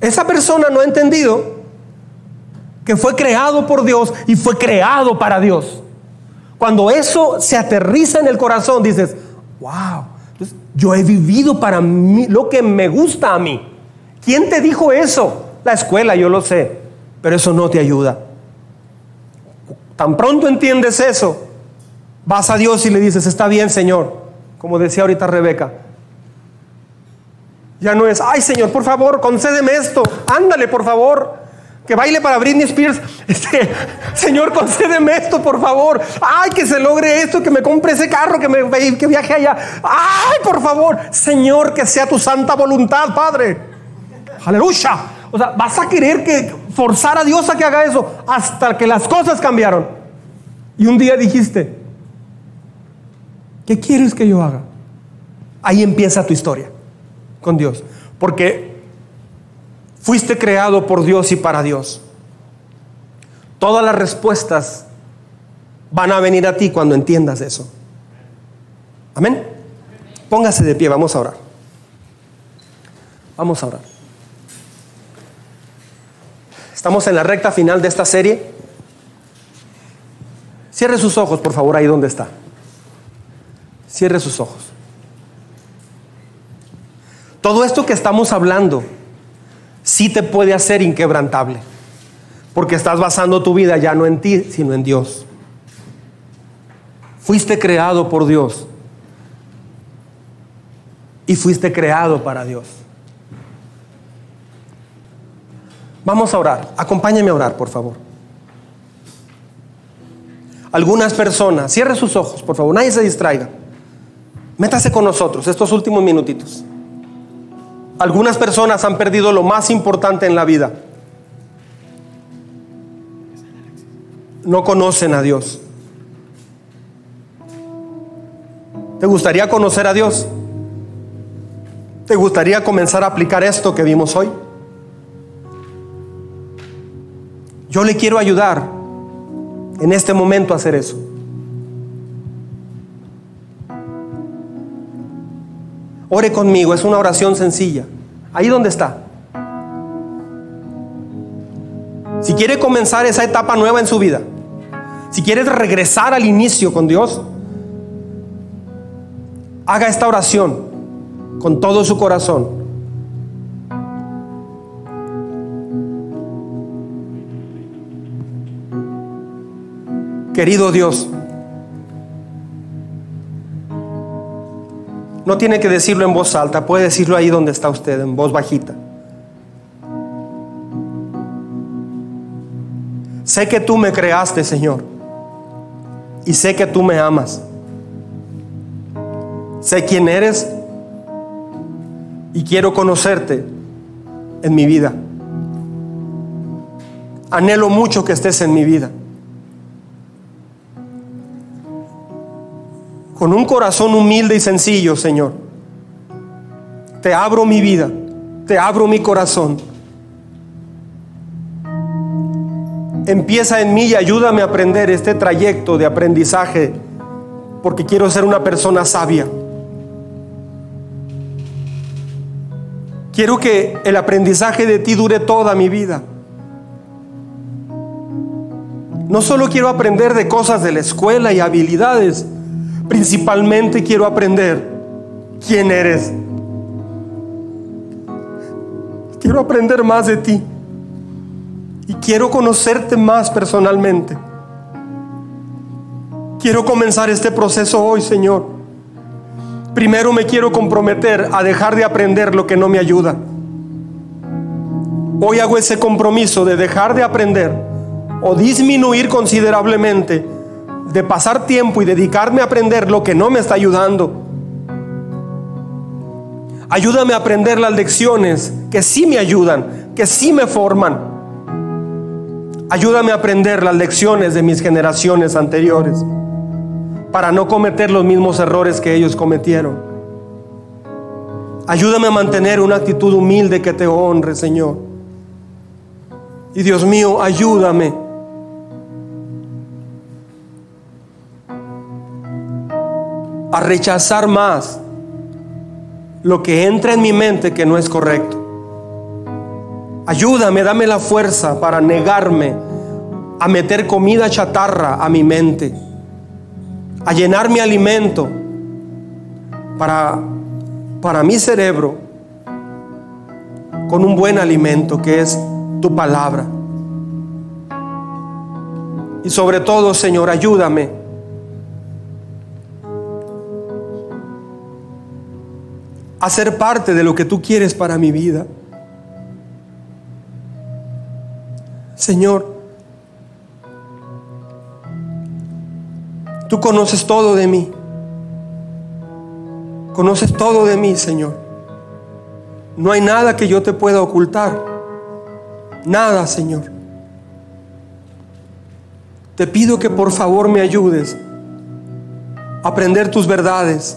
Esa persona no ha entendido que fue creado por Dios y fue creado para Dios. Cuando eso se aterriza en el corazón, dices, wow, yo he vivido para mí lo que me gusta a mí. ¿Quién te dijo eso? La escuela, yo lo sé, pero eso no te ayuda. Tan pronto entiendes eso, vas a Dios y le dices, está bien, Señor, como decía ahorita Rebeca. Ya no es, ay Señor, por favor, concédeme esto, ándale, por favor que baile para Britney Spears. Este, Señor, concédeme esto, por favor. Ay, que se logre esto, que me compre ese carro, que, me, que viaje allá. Ay, por favor, Señor, que sea tu santa voluntad, Padre. Aleluya. O sea, vas a querer que forzar a Dios a que haga eso hasta que las cosas cambiaron. Y un día dijiste, ¿qué quieres que yo haga? Ahí empieza tu historia con Dios. Porque Fuiste creado por Dios y para Dios. Todas las respuestas van a venir a ti cuando entiendas eso. Amén. Póngase de pie, vamos a orar. Vamos a orar. Estamos en la recta final de esta serie. Cierre sus ojos, por favor, ahí donde está. Cierre sus ojos. Todo esto que estamos hablando sí te puede hacer inquebrantable, porque estás basando tu vida ya no en ti, sino en Dios. Fuiste creado por Dios y fuiste creado para Dios. Vamos a orar. Acompáñame a orar, por favor. Algunas personas, cierre sus ojos, por favor, nadie se distraiga. Métase con nosotros estos últimos minutitos. Algunas personas han perdido lo más importante en la vida. No conocen a Dios. ¿Te gustaría conocer a Dios? ¿Te gustaría comenzar a aplicar esto que vimos hoy? Yo le quiero ayudar en este momento a hacer eso. Ore conmigo, es una oración sencilla. Ahí donde está. Si quiere comenzar esa etapa nueva en su vida, si quieres regresar al inicio con Dios, haga esta oración con todo su corazón. Querido Dios, no tiene que decirlo en voz alta, puede decirlo ahí donde está usted, en voz bajita. Sé que tú me creaste, Señor, y sé que tú me amas. Sé quién eres y quiero conocerte en mi vida. Anhelo mucho que estés en mi vida. Con un corazón humilde y sencillo, Señor, te abro mi vida, te abro mi corazón. Empieza en mí y ayúdame a aprender este trayecto de aprendizaje, porque quiero ser una persona sabia. Quiero que el aprendizaje de ti dure toda mi vida. No solo quiero aprender de cosas de la escuela y habilidades, principalmente quiero aprender quién eres. Quiero aprender más de ti y quiero conocerte más personalmente. Quiero comenzar este proceso hoy, Señor Primero me quiero comprometer a dejar de aprender lo que no me ayuda. Hoy hago ese compromiso de dejar de aprender o disminuir considerablemente, de pasar tiempo y dedicarme a aprender lo que no me está ayudando. Ayúdame a aprender las lecciones que sí me ayudan, que sí me forman. Ayúdame a aprender las lecciones de mis generaciones anteriores para no cometer los mismos errores que ellos cometieron. Ayúdame a mantener una actitud humilde que te honre, Señor. Y Dios mío, ayúdame. A rechazar más lo que entra en mi mente que no es correcto. Ayúdame, dame la fuerza para negarme a meter comida chatarra a mi mente a llenar mi alimento para, para mi cerebro con un buen alimento que es tu palabra. Y sobre todo, Señor, ayúdame a ser parte de lo que tú quieres para mi vida. Señor, Tú conoces todo de mí. Conoces todo de mí, Señor. No hay nada que yo te pueda ocultar. Nada, Señor. Te pido que por favor me ayudes a aprender tus verdades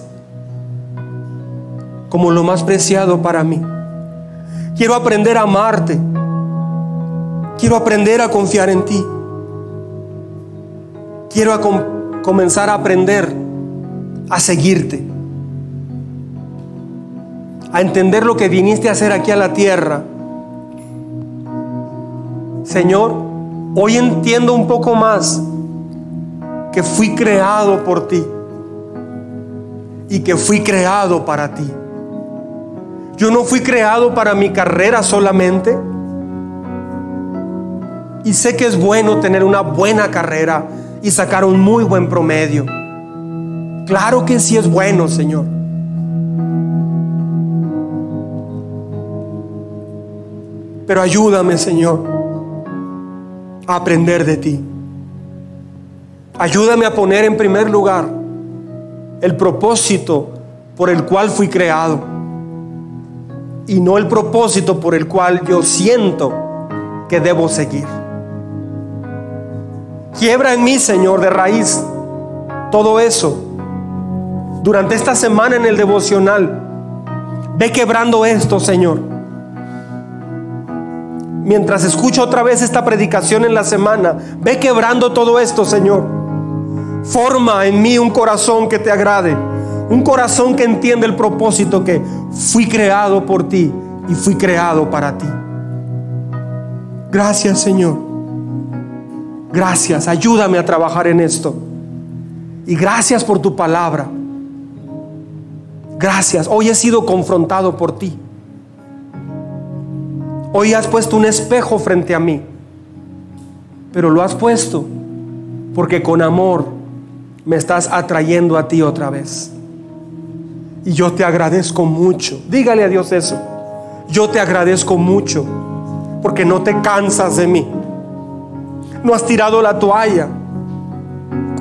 como lo más preciado para mí. Quiero aprender a amarte. Quiero aprender a confiar en ti. Quiero comenzar a aprender a seguirte, a entender lo que viniste a hacer aquí a la tierra. Señor, hoy entiendo un poco más que fui creado por ti y que fui creado para ti. Yo no fui creado para mi carrera solamente. Y sé que es bueno tener una buena carrera y sacar un muy buen promedio. Claro que sí es bueno, Señor. Pero ayúdame, Señor, a aprender de ti. Ayúdame a poner en primer lugar el propósito por el cual fui creado y no el propósito por el cual yo siento que debo seguir. Quiebra en mí, Señor, de raíz todo eso. Durante esta semana en el devocional, ve quebrando esto, Señor. Mientras escucho otra vez esta predicación en la semana, ve quebrando todo esto, Señor. Forma en mí un corazón que te agrade, un corazón que entiende el propósito que fui creado por ti y fui creado para ti. Gracias, Señor. Gracias, ayúdame a trabajar en esto. Y gracias por tu palabra. Gracias, hoy he sido confrontado por ti. Hoy has puesto un espejo frente a mí. Pero lo has puesto porque con amor me estás atrayendo a ti otra vez. Y yo te agradezco mucho. Dígale a Dios eso. Yo te agradezco mucho porque no te cansas de mí no has tirado la toalla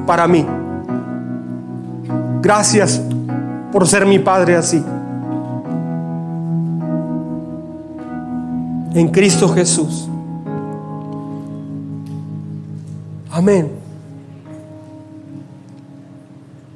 para mí. Gracias por ser mi Padre así. En Cristo Jesús. Amén.